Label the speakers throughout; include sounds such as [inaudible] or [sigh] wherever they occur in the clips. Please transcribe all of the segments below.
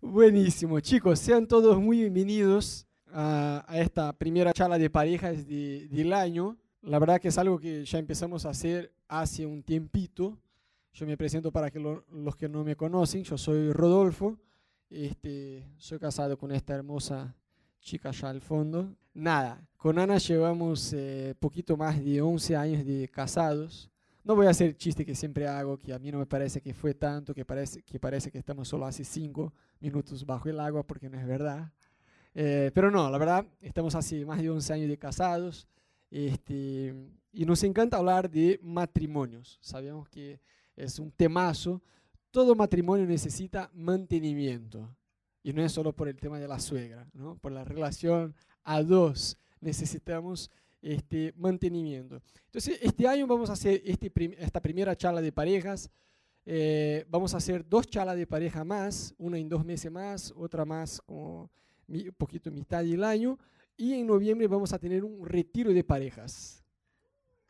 Speaker 1: Buenísimo, chicos, sean todos muy bienvenidos a, esta primera charla de parejas del año. La verdad que es algo que ya empezamos a hacer hace un tiempito. Yo me presento para que los que no me conocen, yo soy Rodolfo, este, soy casado con esta hermosa chica allá al fondo. Nada, con Ana llevamos eh, poquito más de 11 años de casados. No voy a hacer chiste que siempre hago, que a mí no me parece que fue tanto, que parece que, parece que estamos solo hace cinco minutos bajo el agua, porque no es verdad. Eh, pero no, la verdad, estamos hace más de 11 años de casados este, y nos encanta hablar de matrimonios. Sabemos que es un temazo. Todo matrimonio necesita mantenimiento. Y no es solo por el tema de la suegra, ¿no? por la relación a dos necesitamos este, mantenimiento. Entonces, este año vamos a hacer este esta primera charla de parejas. Eh, vamos a hacer dos charlas de pareja más, una en dos meses más, otra más como un poquito mitad del año. Y en noviembre vamos a tener un retiro de parejas.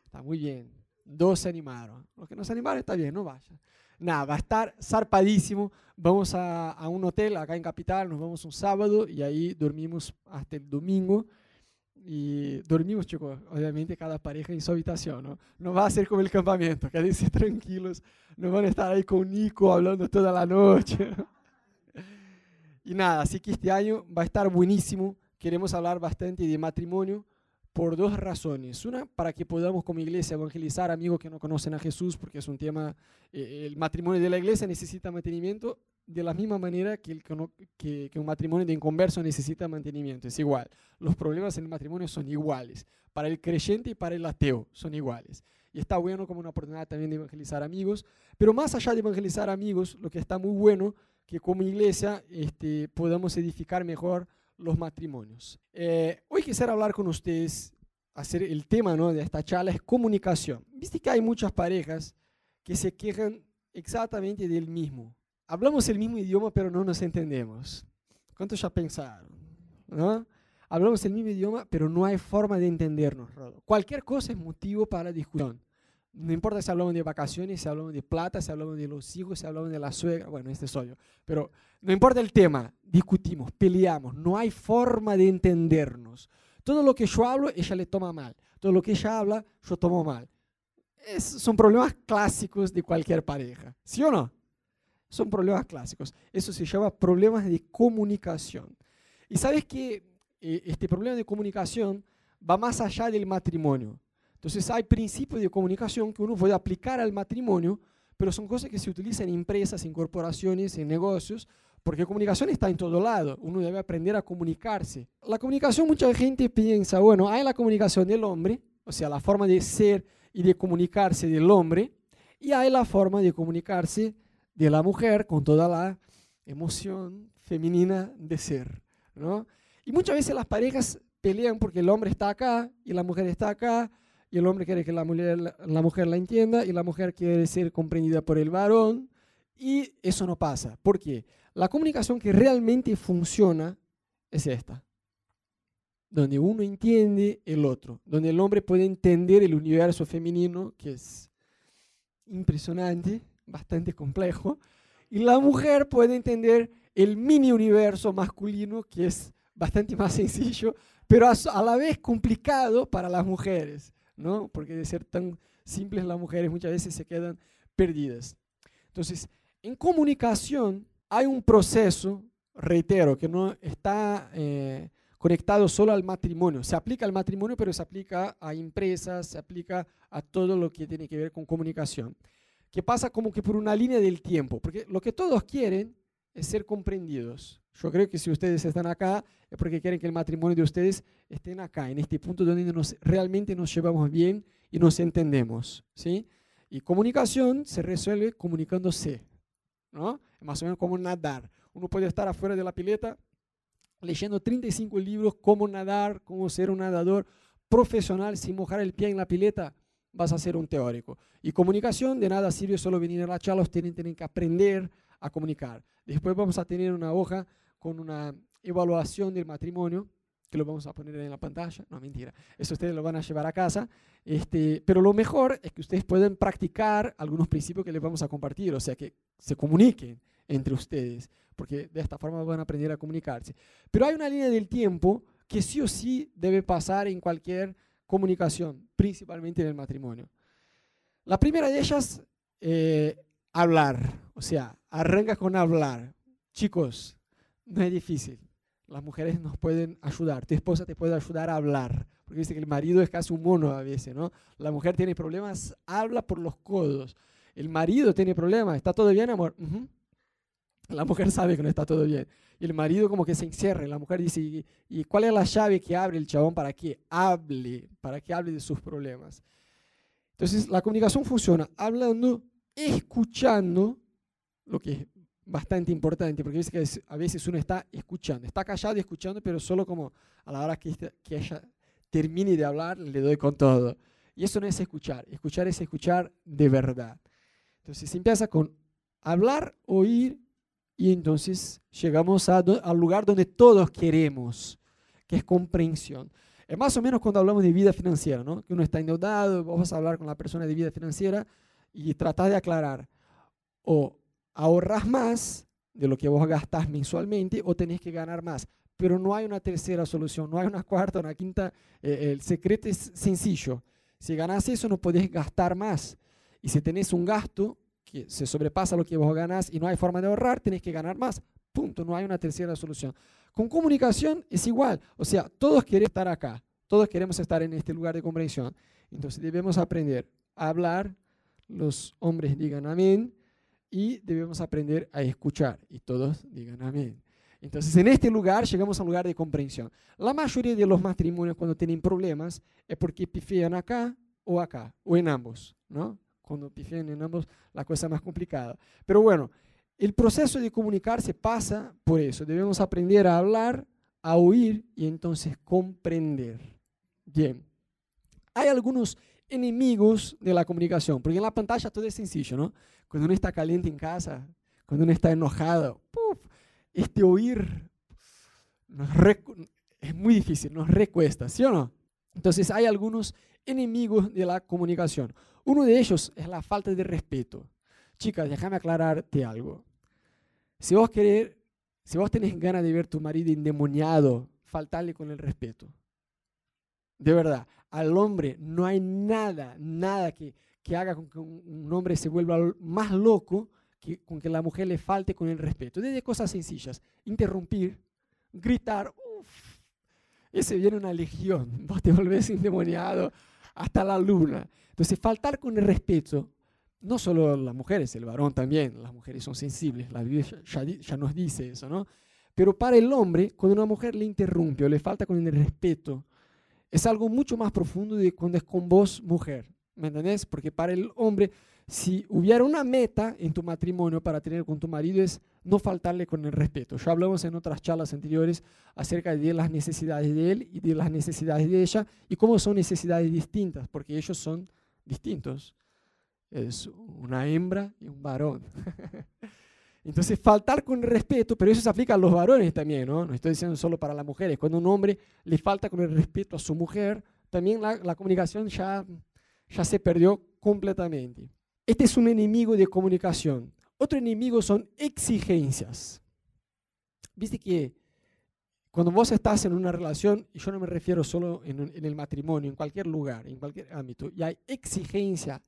Speaker 1: Está muy bien. Dos se animaron. Los que no se animaron está bien, no vayan. Nada, va a estar zarpadísimo. Vamos a, a un hotel acá en Capital, nos vamos un sábado y ahí dormimos hasta el domingo y dormimos, chicos, obviamente cada pareja en su habitación, ¿no? No va a ser como el campamento, quédense [laughs] tranquilos, no van a estar ahí con Nico hablando toda la noche. y nada, así que este año va a estar buenísimo, queremos hablar bastante de matrimonio por dos razones. Una, para que podamos como iglesia evangelizar amigos que no conocen a Jesús, porque es un tema, eh, el matrimonio de la iglesia necesita mantenimiento de la misma manera que, un matrimonio de inconverso necesita mantenimiento, es igual. Los problemas en el matrimonio son iguales, para el creyente y para el ateo son iguales. Y está bueno como una oportunidad también de evangelizar amigos, pero más allá de evangelizar amigos, lo que está muy bueno, que como iglesia este, podamos edificar mejor los matrimonios. Eh, hoy quisiera hablar con ustedes, hacer el tema ¿no? de esta charla es comunicación. Viste que hay muchas parejas que se quejan exactamente del mismo hablamos el mismo idioma, pero no nos entendemos. ¿Cuántos ya pensaron? ¿No? Hablamos el mismo idioma, pero no hay forma de entendernos. Cualquier cosa es motivo para discusión. No importa si hablamos de vacaciones, si hablamos de plata, si hablamos de los hijos, si hablamos de la suegra. Bueno, este soy yo. Pero no importa el tema, discutimos, peleamos. No hay forma de entendernos. Todo lo que yo hablo, ella le toma mal. Todo lo que ella habla, yo tomo mal. son problemas clásicos de cualquier pareja. ¿Sí o no? Son problemas clásicos. Eso se llama problemas de comunicación. Y sabes que eh, este problema de comunicación va más allá del matrimonio. Entonces hay principios de comunicación que uno puede aplicar al matrimonio, pero son cosas que se utilizan en empresas, en corporaciones, en negocios, porque comunicación está en todo lado. Uno debe aprender a comunicarse. La comunicación, mucha gente piensa, bueno, hay la comunicación del hombre, o sea, la forma de ser y de comunicarse del hombre, y hay la forma de comunicarse de la mujer con toda la emoción femenina de ser. ¿no? Y muchas veces las parejas pelean porque el hombre está acá y la mujer está acá, y el hombre quiere que la mujer, la mujer la entienda y la mujer quiere ser comprendida por el varón, y eso no pasa. ¿Por qué? La comunicación que realmente funciona es esta, donde uno entiende el otro, donde el hombre puede entender el universo femenino, que es impresionante, bastante complejo, y la mujer puede entender el mini universo masculino, que es bastante más [laughs] sencillo, pero a, la vez complicado para las mujeres, ¿no? Porque de ser tan simples las mujeres muchas veces se quedan perdidas. Entonces, en comunicación hay un proceso, reitero, que no está eh, conectado solo al matrimonio. Se aplica al matrimonio, pero se aplica a empresas, se aplica a todo lo que tiene que ver con comunicación que pasa como que por una línea del tiempo, porque lo que todos quieren es ser comprendidos. Yo creo que si ustedes están acá es porque quieren que el matrimonio de ustedes estén acá, en este punto donde nos, realmente nos llevamos bien y nos entendemos. ¿sí? Y comunicación se resuelve comunicándose. ¿no? Más o menos como nadar. Uno puede estar afuera de la pileta leyendo 35 libros, cómo nadar, cómo ser un nadador profesional sin mojar el pie en la pileta vas a ser un teórico. Y comunicación, de nada sirve solo venir a la charla, ustedes tienen que aprender a comunicar. Después vamos a tener una hoja con una evaluación del matrimonio, que lo vamos a poner en la pantalla. No, mentira. Eso ustedes lo van a llevar a casa. Este, pero lo mejor es que ustedes pueden practicar algunos principios que les vamos a compartir, o sea, que se comuniquen. entre ustedes, porque de esta forma van a aprender a comunicarse. Pero hay una línea del tiempo que sí o sí debe pasar en cualquier comunicación, principalmente en el matrimonio. La primera de ellas, eh, hablar, o sea, arranca con hablar. Chicos, no es difícil. Las mujeres nos pueden ayudar. Tu esposa te puede ayudar a hablar. Porque dice que el marido es casi un mono a veces, ¿no? La mujer tiene problemas, habla por los codos. El marido tiene problemas, ¿está todo bien, amor? [laughs] La mujer sabe que no está todo bien. Y el marido como que se encierra. la mujer dice, ¿y cuál es la llave que abre el chabón para que hable? Para que hable de sus problemas. Entonces, la comunicación funciona hablando, escuchando, lo que es bastante importante, porque a veces uno está escuchando, está callado y escuchando, pero solo como a la hora que, que ella termine de hablar, le doy con todo. Y eso no es escuchar, escuchar es escuchar de verdad. Entonces se empieza con hablar, oír, y entonces llegamos al lugar donde todos queremos, que es comprensión. Es más o menos cuando hablamos de vida financiera, ¿no? que uno está endeudado, vamos a hablar con la persona de vida financiera y tratar de aclarar, o ahorras más de lo que vos gastás mensualmente o tenés que ganar más. Pero no hay una tercera solución, no hay una cuarta, una quinta. Eh, el secreto es sencillo. Si ganas eso, no podés gastar más. Y si tenés un gasto que se sobrepasa lo que vos ganás y no hay forma de ahorrar, tenés que ganar más. Punto, no hay una tercera solución. Con comunicación es igual. O sea, todos queremos estar acá, todos queremos estar en este lugar de comprensión. Entonces debemos aprender a hablar, los hombres digan amén, y debemos aprender a escuchar. Y todos digan amén. Entonces, en este lugar llegamos a un lugar de comprensión. La mayoría de los matrimonios cuando tienen problemas es porque pifean acá o acá, o en ambos, ¿no? Cuando ambos, la cosa es más complicada. Pero bueno, el proceso de comunicarse pasa por eso. Debemos aprender a hablar, a oír y entonces comprender. Bien. Hay algunos enemigos de la comunicación, porque en la pantalla todo es sencillo, ¿no? Cuando uno está caliente en casa, cuando uno está enojado, este oír es muy difícil, nos recuesta, ¿sí o no? Entonces hay algunos enemigos de la comunicación. Uno de ellos es la falta de respeto. Chicas, déjame aclararte algo. Si vos querés, si vos tenés ganas de ver tu marido endemoniado, faltarle con el respeto. De verdad, al hombre no hay nada, nada que, que haga con que un hombre se vuelva más loco que con que la mujer le falte con el respeto. Desde cosas sencillas, interrumpir, gritar, uff, ese viene una legión, [laughs] vos te volvés endemoniado hasta la luna. Entonces, faltar con el respeto, no solo las mujeres, el varón también, las mujeres son sensibles, la Biblia ya, ya nos dice eso, ¿no? Pero para el hombre, cuando una mujer le interrumpe o le falta con el respeto, es algo mucho más profundo de cuando es con vos, mujer. ¿Me entendés? Porque para el hombre, si hubiera una meta en tu matrimonio para tener con tu marido es no faltarle con el respeto. Ya hablamos en otras charlas anteriores acerca de las necesidades de él y de las necesidades de ella y cómo son necesidades distintas, porque ellos son distintos. Es una hembra y un varón. [laughs] Entonces, faltar con respeto, pero eso se aplica a los varones también, ¿no? No estoy diciendo solo para las mujeres. Cuando un hombre le falta con el respeto a su mujer, también la, la comunicación ya, ya se perdió completamente. Este es un enemigo de comunicación. Otro enemigo son exigencias. Viste que cuando vos estás en una relación, y yo no me refiero solo en, en el matrimonio, en cualquier lugar, en cualquier ámbito, y hay exigencia,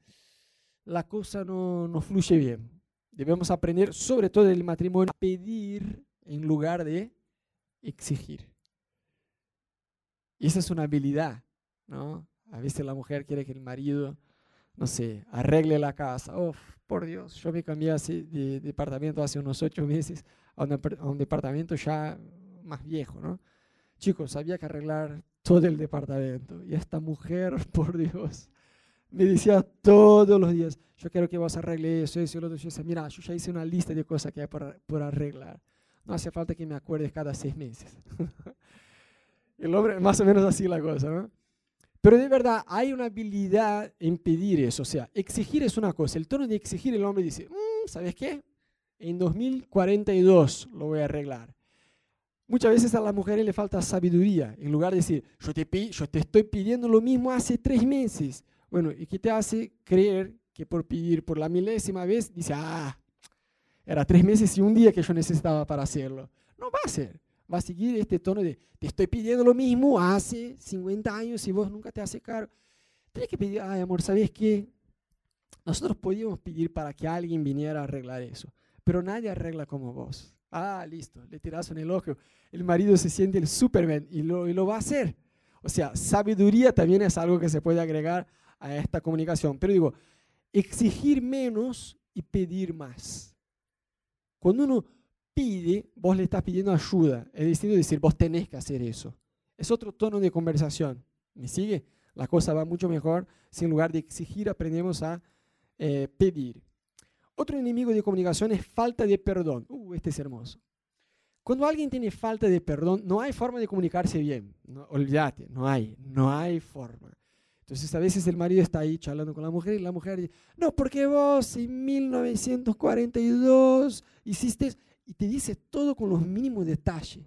Speaker 1: la cosa no, no fluye bien. Debemos aprender, sobre todo en el matrimonio, a pedir en lugar de exigir. Y esa es una habilidad, ¿no? A veces la mujer quiere que el marido, no sé, arregle la casa. Oh, por Dios, yo me cambié así de departamento hace unos ocho meses a un, a un departamento ya más viejo, ¿no? Chicos, había que arreglar todo el departamento. Y esta mujer, [laughs] por Dios, me decía todos los días, yo quiero que vos arregles eso, eso, lo otro. Yo decía, mira, yo ya hice una lista de cosas que hay por, por arreglar. No hace falta que me acuerdes cada seis meses. [laughs] el hombre, más o menos así la cosa, ¿no? Pero de verdad hay una habilidad en pedir eso. O sea, exigir es una cosa. El tono de exigir, el hombre dice, mm, ¿sabes qué? En 2042 lo voy a arreglar. Muchas veces a las mujeres le falta sabiduría. En lugar de decir, yo te, yo te estoy pidiendo lo mismo hace tres meses. Bueno, ¿y qué te hace creer que por pedir por la milésima vez dice, ah, Era tres meses y un día que yo necesitaba para hacerlo. No va a ser. Va a seguir este tono de, te estoy pidiendo lo mismo hace 50 años y vos nunca te haces caro. Tienes que pedir, ay amor, ¿sabes qué? Nosotros podíamos pedir para que alguien viniera a arreglar eso, pero nadie arregla como vos. Ah, listo, le tiras un elogio. El marido se siente el Superman y lo, y lo va a hacer. O sea, sabiduría también es algo que se puede agregar a esta comunicación. Pero digo, exigir menos y pedir más. Cuando uno pide, vos le estás pidiendo ayuda. Es distinto decir, vos tenés que hacer eso. Es otro tono de conversación. ¿Me sigue? La cosa va mucho mejor si en lugar de exigir aprendemos a eh, pedir. Otro enemigo de comunicación es falta de perdón. Uh, este es hermoso. Cuando alguien tiene falta de perdón, no hay forma de comunicarse bien. No, olvídate, no hay, no hay forma. Entonces a veces el marido está ahí charlando con la mujer y la mujer dice, no, porque vos en 1942 hiciste y te dice todo con los mínimos detalles.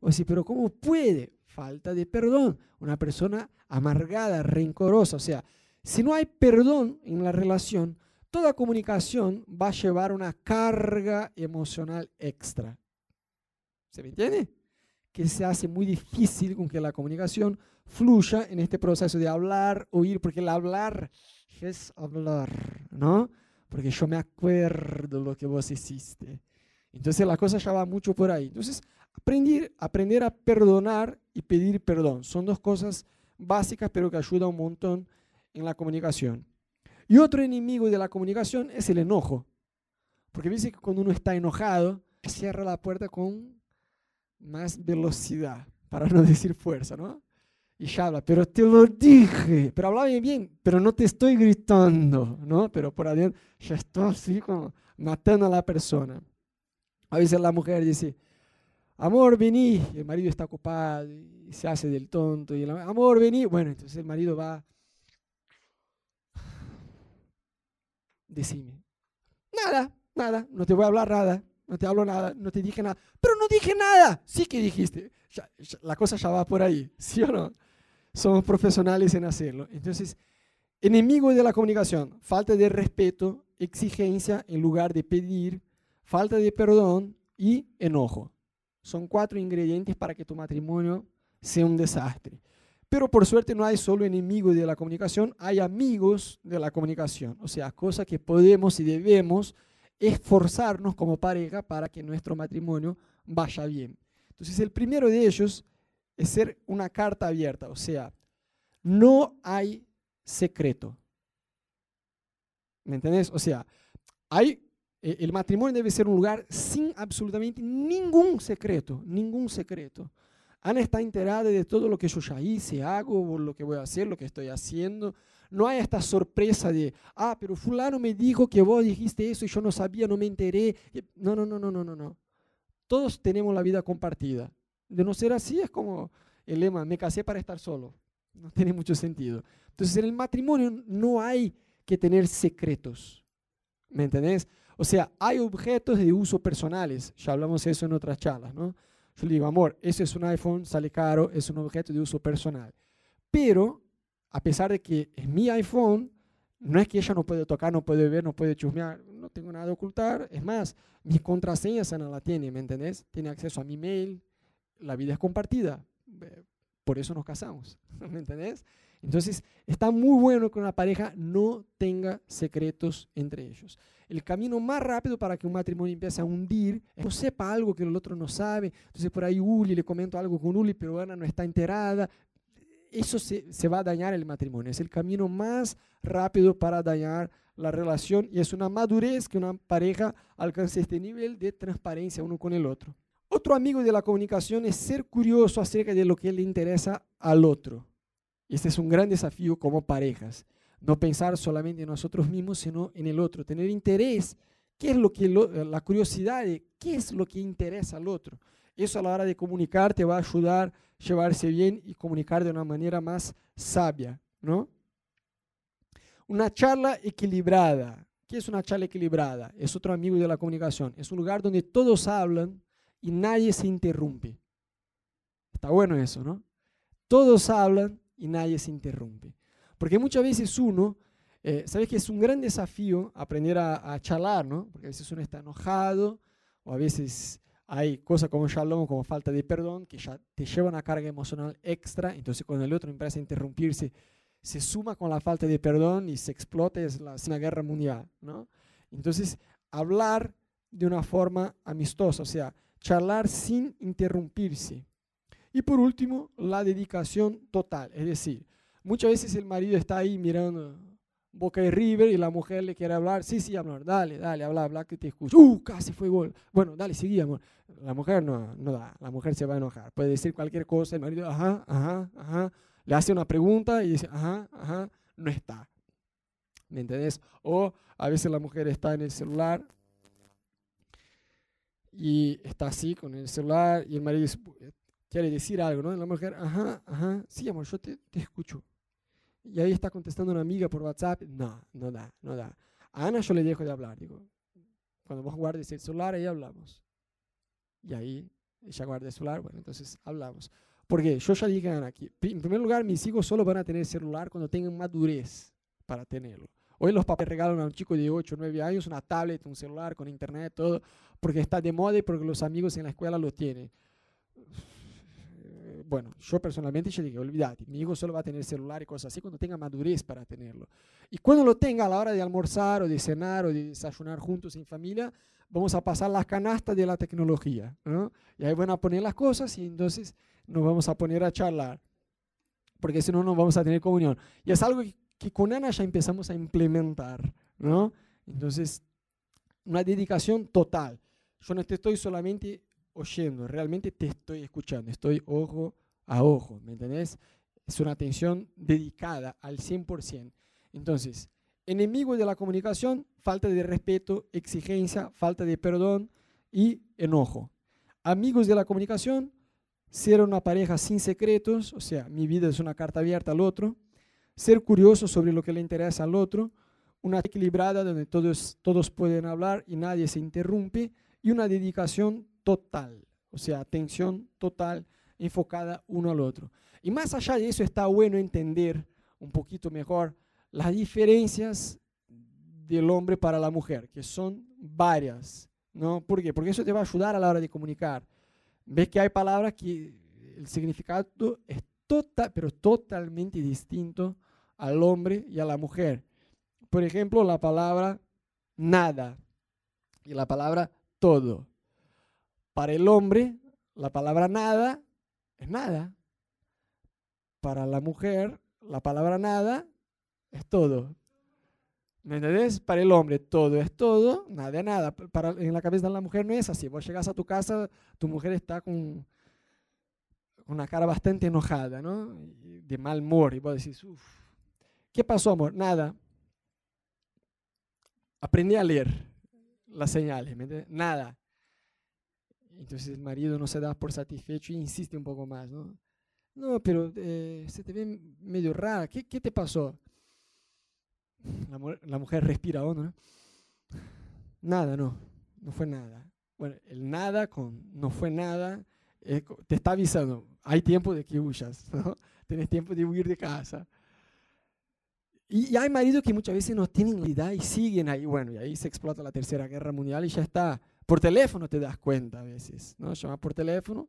Speaker 1: O sea, pero ¿cómo puede? Falta de perdón. Una persona amargada, rencorosa. O sea, si no hay perdón en la relación, toda comunicación va a llevar una carga emocional extra. ¿Se me entiende? Que se hace muy difícil con que la comunicación fluya en este proceso de hablar, oír, porque el hablar es hablar, ¿no? Porque yo me acuerdo lo que vos hiciste. Entonces la cosa ya va mucho por ahí. Entonces, aprender, aprender a perdonar y pedir perdón son dos cosas básicas, pero que ayudan un montón en la comunicación. Y otro enemigo de la comunicación es el enojo. Porque dice que cuando uno está enojado, cierra la puerta con más velocidad, para no [laughs] decir fuerza, ¿no? Y ya habla, pero te lo dije, pero hablaba bien, pero no te estoy gritando, ¿no? Pero por adentro ya estoy así como matando a la persona. A veces la mujer dice, amor, vení. El marido está ocupado y se hace del tonto. Y el amor, vení. Bueno, entonces el marido va. Decime. Nada, nada, no te voy a hablar nada, no te hablo nada, no te dije nada. Pero no dije nada. Sí que dijiste. la cosa ya va por ahí, [laughs] ¿sí o no? Somos profesionales en hacerlo. Entonces, enemigo de la comunicación, falta de respeto, exigencia en lugar de pedir, falta de perdón y enojo. Son cuatro ingredientes para que tu matrimonio sea un desastre. Pero por suerte no hay solo enemigos de la comunicación, hay amigos de la comunicación. O sea, cosas que podemos y debemos esforzarnos como pareja para que nuestro matrimonio vaya bien. Entonces, el primero de ellos es ser una carta abierta. O sea, no hay secreto. ¿Me entendés? O sea, hay eh, el matrimonio debe ser un lugar sin absolutamente ningún secreto, ningún secreto. Ana está enterada de todo lo que yo ya hice, hago, lo que voy a hacer, lo que estoy haciendo. No hay esta sorpresa de, ah, pero fulano me dijo que vos dijiste eso y yo no sabía, no me enteré. No, no, no, no, no, no, no. Todos tenemos la vida compartida. De no ser así es como el lema, me casé para estar solo. No tiene mucho sentido. Entonces en el matrimonio no hay que tener secretos. ¿Me entendés? O sea, hay objetos de uso personales, ya hablamos de eso en otras charlas, ¿no? Yo le digo, amor, ese es un iPhone, sale caro, es un objeto de uso personal. Pero, a pesar de que es mi iPhone, no es que ella no puede tocar, no puede ver, no puede chusmear, no tengo nada de ocultar. Es más, mi contraseña esa no la tiene, ¿me entendés? Tiene acceso a mi mail, la vida es compartida. Por eso nos casamos, [laughs] ¿me entendés? Entonces, está muy bueno que una pareja no tenga secretos entre ellos. El camino más rápido para que un matrimonio empiece a hundir es que no sepa algo que el otro no sabe. Entonces, por ahí Uli le comento algo con Uli, pero Ana no está enterada. Eso se, se va a dañar el matrimonio. Es el camino más rápido para dañar la relación y es una madurez que una pareja alcance este nivel de transparencia uno con el otro. Otro amigo de la comunicación es ser curioso acerca de lo que le interesa al otro. Este es un gran desafío como parejas. No pensar solamente en nosotros mismos, sino en el otro. Tener interés, qué es lo que la curiosidad de qué es lo que interesa al otro. Eso a la hora de comunicar te va a ayudar a llevarse bien y comunicar de una manera más sabia, ¿no? Una charla equilibrada. ¿Qué es una charla equilibrada? Es otro amigo de la comunicación. Es un lugar donde todos hablan y nadie se interrumpe. Está bueno eso, ¿no? Todos hablan y nadie se interrumpe. Porque muchas veces uno Eh, Sabes que es un gran desafío aprender a, a, charlar, ¿no? Porque a veces uno está enojado o a veces hay cosas como shalom, como falta de perdón, que ya te llevan una carga emocional extra. Entonces, cuando el otro empieza a interrumpirse, se suma con la falta de perdón y se explota, es la, una guerra mundial, ¿no? Entonces, hablar de una forma amistosa, o sea, charlar sin interrumpirse. Y por último, la dedicación total, es decir, muchas veces el marido está ahí mirando Boca de River y la mujer le quiere hablar, sí, sí, hablar, dale, dale, habla, habla, que te escucho. Uh, casi fue gol. Bueno, dale, seguí, amor. La mujer no, no da, la mujer se va a enojar. Puede decir cualquier cosa, el marido, ajá, ajá, ajá, le hace una pregunta y dice, ajá, ajá, no está. ¿Me entendés? O a veces la mujer está en el celular y está así con el celular y el marido quiere decir algo, ¿no? La mujer, ajá, ajá, sí, amor, yo te, te escucho. Y ahí está contestando una amiga por WhatsApp. No, no da, no da. A Ana yo le dejo de hablar. Digo, cuando vos guardes el celular, ahí hablamos. Y ahí ella guarda el celular, bueno, entonces hablamos. Porque yo ya dije Ana que, en primer lugar, mis hijos solo van a tener celular cuando tengan madurez para tenerlo. Hoy los papás regalan a un chico de 8 o 9 años una tablet, un celular con internet, todo, porque está de moda y porque los amigos en la escuela lo tienen bueno, yo personalmente yo dije, olvídate, mi hijo solo va a tener celular y cosas así cuando tenga madurez para tenerlo. Y cuando lo tenga a la hora de almorzar o de cenar o de desayunar juntos en familia, vamos a pasar las canastas de la tecnología, ¿no? Y ahí van a poner las cosas y entonces nos vamos a poner a charlar, porque si no, no vamos a tener comunión. Y es algo que, con Ana ya empezamos a implementar, ¿no? Entonces, una dedicación total. Yo no te estoy solamente oyendo, realmente te estoy escuchando, estoy ojo a ojo, ¿me entendés? Es una atención dedicada al 100%. Entonces, enemigo de la comunicación, falta de respeto, exigencia, falta de perdón y enojo. Amigos de la comunicación, ser una pareja sin secretos, o sea, mi vida es una carta abierta al otro, ser curioso sobre lo que le interesa al otro, una equilibrada donde todos, todos pueden hablar y nadie se interrumpe, y una dedicación total, o sea, atención total enfocada uno al otro. Y más allá de eso está bueno entender un poquito mejor las diferencias del hombre para la mujer, que son varias. ¿no? ¿Por qué? Porque eso te va a ayudar a la hora de comunicar. Ves que hay palabras que el significado es total, pero totalmente distinto al hombre y a la mujer. Por ejemplo, la palabra nada y la palabra todo. Para el hombre, la palabra nada es nada. Para la mujer, la palabra nada es todo. ¿Me entendés? Para el hombre todo es todo, nada es nada. Para, en la cabeza de la mujer no es así. Vos llegas a tu casa, tu mujer está con, una cara bastante enojada, ¿no? De mal humor. Y vos decís, uff, ¿qué pasó, amor? Nada. Aprendí a leer las señales, ¿me? Nada. Entonces el marido no se da por satisfecho y insiste un poco más, ¿no? No, pero eh, se te ve medio rara. ¿Qué, qué te pasó? La, la, mujer respira hondo, ¿no? Nada, no, no fue nada. Bueno, el nada con no fue nada te está avisando, hay tiempo de que huyas, [laughs] ¿no? Tienes tiempo de huir de casa. Y hay maridos que muchas veces no tienen la idea y siguen ahí, bueno, y ahí se explota la tercera guerra mundial y ya está por teléfono te das cuenta a veces, ¿no? Llamar por teléfono.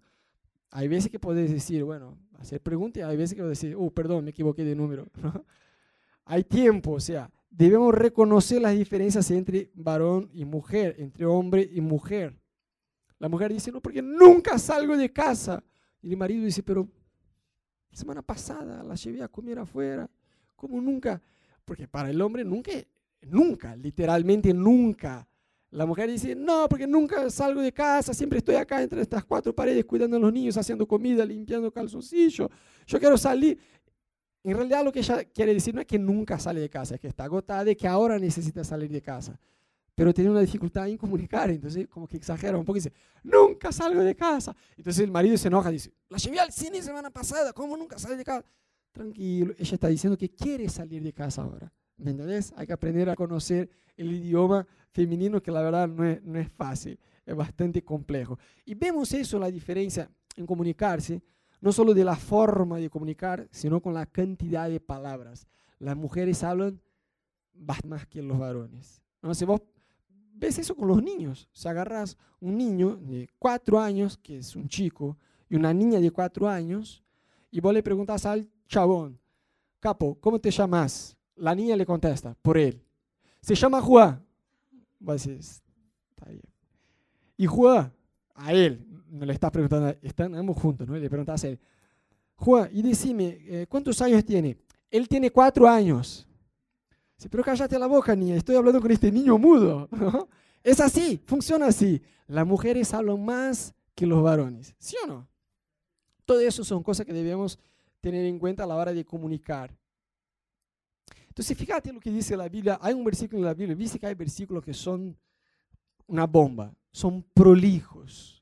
Speaker 1: Hay veces que puedes decir, bueno, hacer preguntas, hay veces que puedes decir, oh, perdón, me equivoqué de número. [laughs] Hay tiempo, o sea, debemos reconocer las diferencias entre varón y mujer, entre hombre y mujer. La mujer dice, no, porque nunca salgo de casa. Y el marido dice, pero semana pasada la llevé a comer afuera. ¿Cómo nunca? Porque para el hombre nunca, nunca, literalmente nunca la mujer dice, no, porque nunca salgo de casa, siempre estoy acá entre estas cuatro paredes cuidando a los niños, haciendo comida, limpiando calzoncillos. Yo quiero salir. En realidad lo que ella quiere decir no es que nunca sale de casa, es que está agotada y que ahora necesita salir de casa. Pero tiene una dificultad en comunicar, entonces como que exagera un poco y dice, nunca salgo de casa. Entonces el marido se enoja dice, la llevé al cine semana pasada, ¿cómo nunca sale de casa? Tranquilo, ella está diciendo que quiere salir de casa ahora. ¿Me entendés? Hay que aprender a conocer el idioma femenino que la verdad no es, no es fácil, es bastante complejo. Y vemos eso, la diferencia en comunicarse, no solo de la forma de comunicar, sino con la cantidad de palabras. Las mujeres hablan más que los varones. ¿no? Si vos ves eso con los niños, si agarras un niño de cuatro años, que es un chico, y una niña de cuatro años, y vos le preguntas al chabón, capo, ¿cómo te llamas? La niña le contesta, por él. Se llama Juan. Está. Y Juan, a él, no le estás preguntando, están juntos, ¿no? Le preguntas a él, Juan, y decime, eh, ¿cuántos años tiene? Él tiene cuatro años. Sí, pero cállate la boca, niña, estoy hablando con este niño mudo. [laughs] Es así, funciona así. Las mujeres hablan más que los varones, ¿sí o no? Todo eso son cosas que debemos tener en cuenta a la hora de comunicar. Entonces, fíjate lo que dice la Biblia. Hay un versículo en la Biblia, viste que hay versículos que son una bomba, son prolijos.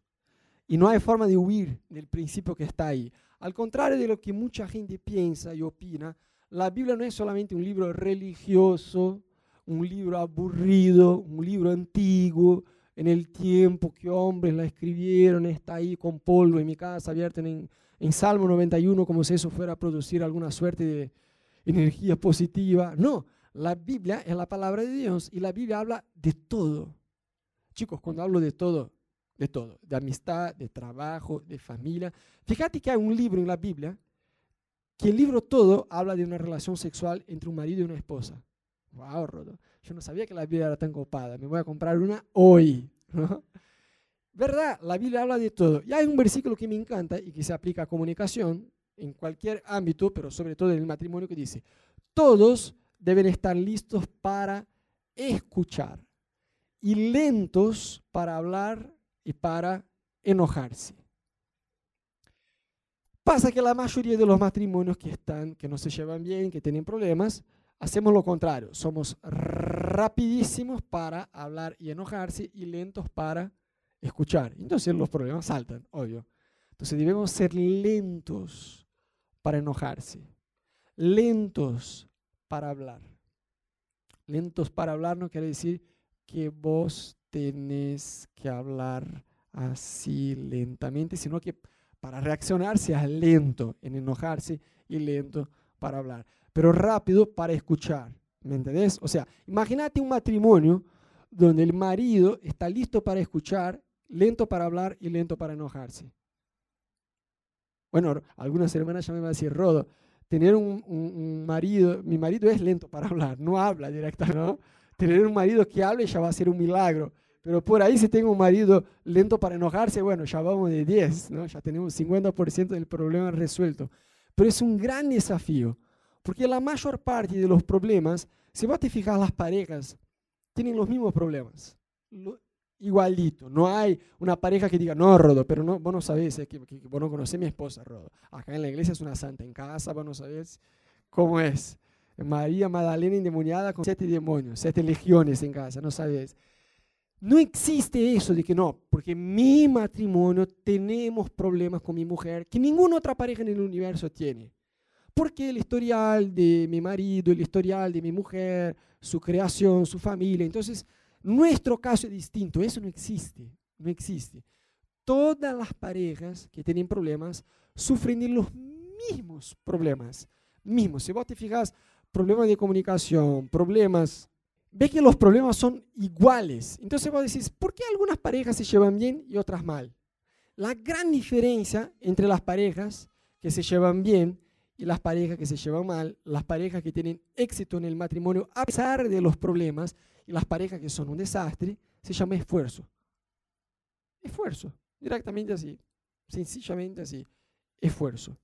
Speaker 1: Y no hay forma de huir del principio que está ahí. Al contrario de lo que mucha gente piensa y opina, la Biblia no es solamente un libro religioso, un libro aburrido, un libro antiguo, en el tiempo que hombres la escribieron, está ahí con polvo en mi casa, abierta en, en Salmo 91, como si eso fuera a producir alguna suerte de energía positiva. No, la Biblia es la palabra de Dios y la Biblia habla de todo. Chicos, cuando hablo de todo, de todo, de amistad, de trabajo, de familia. Fíjate que hay un libro en la Biblia que el libro todo habla de una relación sexual entre un marido y una esposa. Wow, Rodo. Yo no sabía que la Biblia era tan copada. Me voy a comprar una hoy. ¿Verdad? La Biblia habla de todo. Y hay un versículo que me encanta y que se aplica a comunicación en cualquier ámbito, pero sobre todo en el matrimonio, que dice, todos deben estar listos para escuchar y lentos para hablar y para enojarse. Pasa que la mayoría de los matrimonios que están, que no se llevan bien, que tienen problemas, hacemos lo contrario. Somos rapidísimos para hablar y enojarse y lentos para escuchar. Entonces los problemas saltan, obvio. Entonces debemos ser lentos para enojarse, lentos para hablar. Lentos para hablar no quiere decir que vos tenés que hablar así lentamente, sino que para reaccionar seas lento en enojarse y lento para hablar pero rápido para escuchar. ¿Me entendés? O sea, imagínate un matrimonio donde el marido está listo para escuchar, lento para hablar y lento para enojarse. Bueno, algunas hermanas ya me van a decir, Rodo, tener un, marido, mi marido es lento para [laughs] hablar, no habla directamente, ¿no? Tener un marido que hable ya va a ser un milagro. Pero por ahí si tengo un marido lento para enojarse, bueno, ya vamos de 10, ¿no? Ya tenemos 50% del problema resuelto. Pero es un gran desafío porque la mayor parte de los problemas, si vos te fijas, las parejas tienen los mismos problemas. Igualito. No hay una pareja que diga, no, Rodo, pero no, vos no sabés, que, vos no conocés mi esposa, Rodo. Acá en la iglesia es una santa, en casa vos no sabés cómo es. María Magdalena endemoniada con siete demonios, siete legiones en casa, no sabés. No existe eso de que no, porque mi matrimonio tenemos problemas con mi mujer que ninguna otra pareja en el universo tiene. Porque el historial de mi marido, el historial de mi mujer, su creación, su familia. Entonces, nuestro caso es distinto. Eso no existe. No existe. Todas las parejas que tienen problemas sufren los mismos problemas. Mismos. Si vos te fijas, problemas de comunicación, problemas ve que los problemas son iguales. Entonces vos decís, ¿por qué algunas parejas se llevan bien y otras mal? La gran diferencia entre las parejas que se llevan bien y las parejas que se llevan mal, las parejas que tienen éxito en el matrimonio a pesar de los problemas y las parejas que son un desastre, se llama esfuerzo. Esfuerzo, directamente así, sencillamente así, esfuerzo.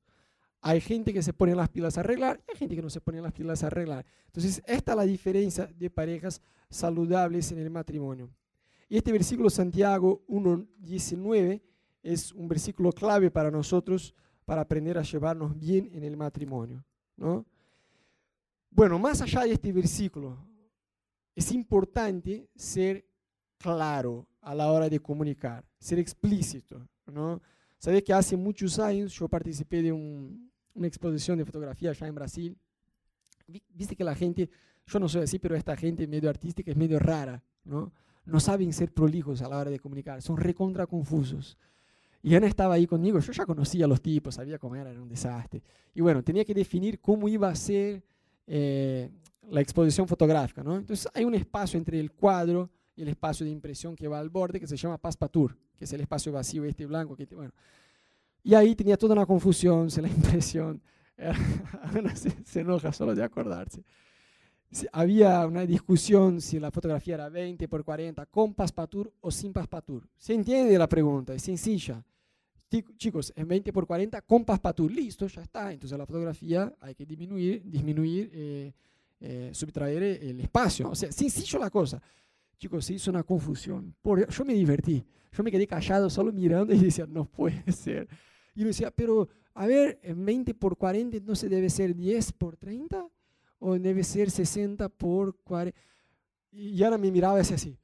Speaker 1: Hay gente que se pone las pilas a arreglar y hay gente que no se pone las pilas a arreglar. Entonces, esta es la diferencia de parejas saludables en el matrimonio. Y este versículo Santiago 1.19 es un versículo clave para nosotros para aprender a llevarnos bien en el matrimonio. ¿no? Bueno, más allá de este versículo, es importante ser claro a la hora de comunicar, ser explícito. ¿no? Sabes que hace muchos años yo participé de una exposición de fotografía allá en Brasil. Viste que la gente, yo no soy así, pero esta gente medio artística es medio rara, ¿no? No saben ser prolijos a la hora de comunicar, son recontra confusos. Y Ana estaba ahí conmigo, yo ya conocía a los tipos, sabía cómo era, era un desastre. Y bueno, tenía que definir cómo iba a ser eh, la exposición fotográfica, ¿no? Entonces hay un espacio entre el cuadro y el espacio de impresión que va al borde que se llama passepartout, que es el espacio vacío este blanco. Que, bueno. Y ahí tenía toda una confusión, se la [laughs] impresión, [laughs] se, se enoja solo de acordarse. Había una discusión si la fotografía era 20 por 40 con passepartout o sin passepartout. ¿Se entiende la pregunta? Es sencilla. Chicos, es 20 por 40 con passepartout. Listo, ya está. Entonces la fotografía hay que disminuir, disminuir eh, eh, subtraer el espacio. O sea, sencillo la cosa. Chicos, se hizo una confusión. Por, yo me divertí. Yo me quedé callado solo mirando y decía, no puede [laughs] ser. Y yo decía, pero a ver, 20 por 40 entonces debe ser 10 por 30 o debe ser 60 por 40. Y Ana me miraba así, así.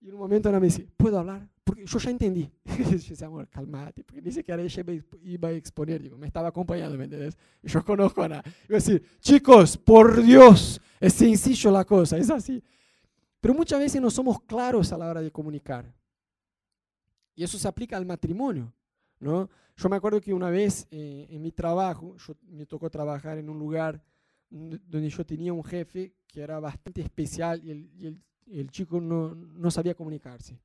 Speaker 1: Y en un momento Ana me dice, ¿puedo hablar? Porque yo ya entendí. [laughs] yo decía, amor, calmate, porque dice que ella iba a exponer, digo, me estaba acompañando, ¿me entiendes? Y yo conozco a Ana. Iba a decir, chicos, por Dios, es sencillo la cosa, es así. Pero muchas veces no somos claros a la hora de comunicar. Y eso se aplica al matrimonio, ¿no? Yo me acuerdo que una vez eh, en mi trabajo, yo, me tocó trabajar en un lugar donde yo tenía un jefe que era bastante especial y el, el, chico no, no, sabía comunicarse.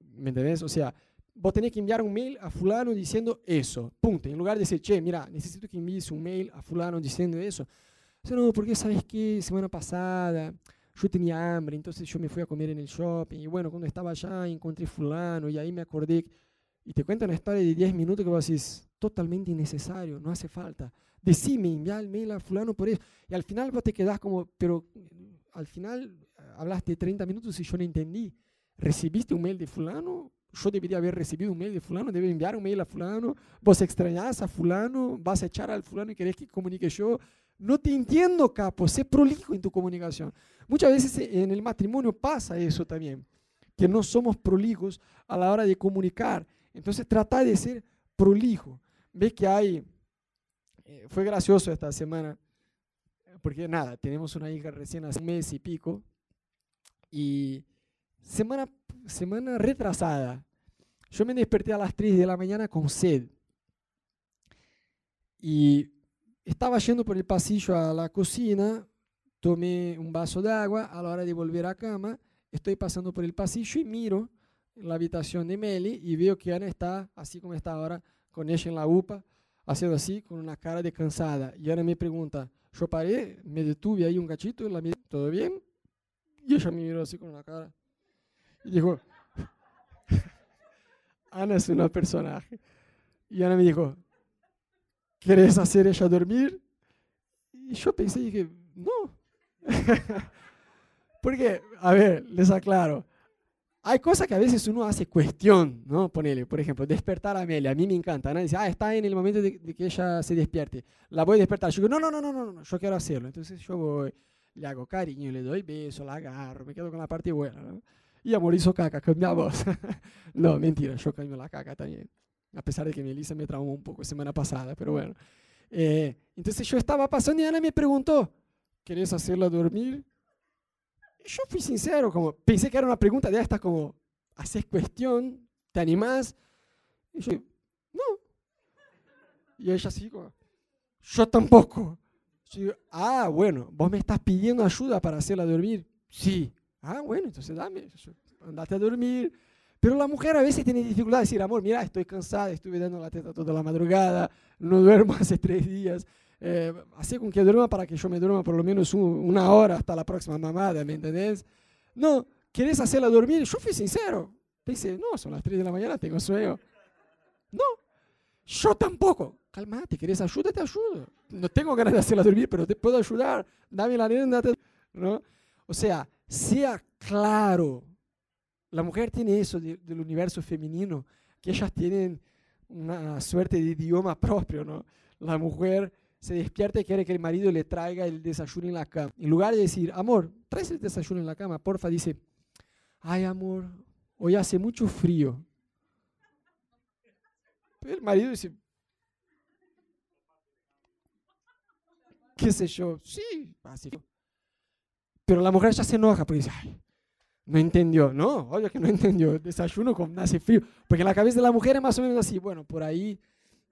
Speaker 1: ¿Me entendés? O sea, vos tenés que enviar un mail a fulano diciendo eso, punto. En lugar de decir, che, mira, necesito que envíes un mail a fulano diciendo eso. O sea, no, porque sabes qué, semana pasada yo tenía hambre, entonces yo me fui a comer en el shopping y bueno, cuando estaba allá encontré fulano y ahí me acordé. Y te cuento una historia de 10 minutos que vos decís, totalmente innecesario, no hace falta decime, envía el mail a fulano por eso. Y al final vos te quedás como, pero al final eh, hablaste 30 minutos y yo no entendí. ¿Recibiste un mail de fulano? Yo debería haber recibido un mail de fulano, debe enviar un mail a fulano. Vos extrañás a fulano, vas a echar al fulano y querés que comunique yo. No te entiendo, capo, sé prolijo en tu comunicación. Muchas veces en el matrimonio pasa eso también, que no somos prolijos a la hora de comunicar. Entonces trata de ser prolijo. Ves que hay eh, fue gracioso esta semana, porque nada, tenemos una hija recién hace un mes y pico, y semana, semana retrasada, yo me desperté a las 3 de la mañana con sed. Y estaba yendo por el pasillo a la cocina, tomé un vaso de agua, a la hora de volver a cama, estoy pasando por el pasillo y miro la habitación de Meli y veo que Ana está así como está ahora, con ella en la UPA, haciendo así, con una cara de cansada. Y Ana me pregunta, yo paré, me detuve ahí un cachito, la miré, ¿todo bien? Y ella me miró así con una cara. Y dijo, [laughs] Ana es una personaje. Y Ana me dijo, ¿querés hacer ella dormir? Y yo pensé, dije, no. [laughs] Porque, a ver, les aclaro, hay cosas que a veces uno hace cuestión, ¿no? Ponele, por ejemplo, despertar a Amelia. A mí me encanta. ¿no? Dice, ah, está en el momento de, que ella se despierte. La voy a despertar. Yo digo, no, no, no, no, no, no, yo quiero hacerlo. Entonces yo voy, le hago cariño, le doy beso, la agarro, me quedo con la parte buena, ¿no? Y amor hizo caca, cambia [laughs] voz. no, mentira, yo cambio la caca también. A pesar de que Melissa me traumó un poco semana pasada, pero bueno. Eh, entonces yo estaba pasando y Ana me preguntó, ¿querés hacerla dormir? Yo fui sincero, como pensé que era una pregunta de esta como, ¿haces cuestión? ¿Te animás? Y yo, no. Y ella así como, yo tampoco. Yo ah, bueno, vos me estás pidiendo ayuda para hacerla dormir. Sí. Ah, bueno, entonces dame, andate a dormir. Pero la mujer a veces tiene dificultad de decir, amor, mira, estoy cansada, estuve dando la teta toda la madrugada, no duermo [laughs] hace tres días eh, así con que duerma para que yo me duerma por lo menos una hora hasta la próxima mamada, ¿me entendés? No, ¿querés hacerla dormir? Yo fui sincero. Dice, no, son las 3 de la mañana, tengo sueño. No, yo tampoco. Calmate, ¿querés ayuda? Te ayudo. No tengo ganas de hacerla dormir, pero te puedo ayudar. Dame la nena. ¿no? O sea, sea claro. La mujer tiene eso del universo femenino, que ellas tienen una suerte de idioma propio, ¿no? La mujer se despierta y quiere que el marido le traiga el desayuno en la cama. En lugar de decir, amor, traes el desayuno en la cama, porfa, dice, ay amor, hoy hace mucho frío. el marido dice, qué sé yo, sí, así. Pero la mujer ya se enoja porque dice, ay, no entendió, no, oye que no entendió, desayuno con hace frío, porque la cabeza de la mujer es más o menos así, bueno, por ahí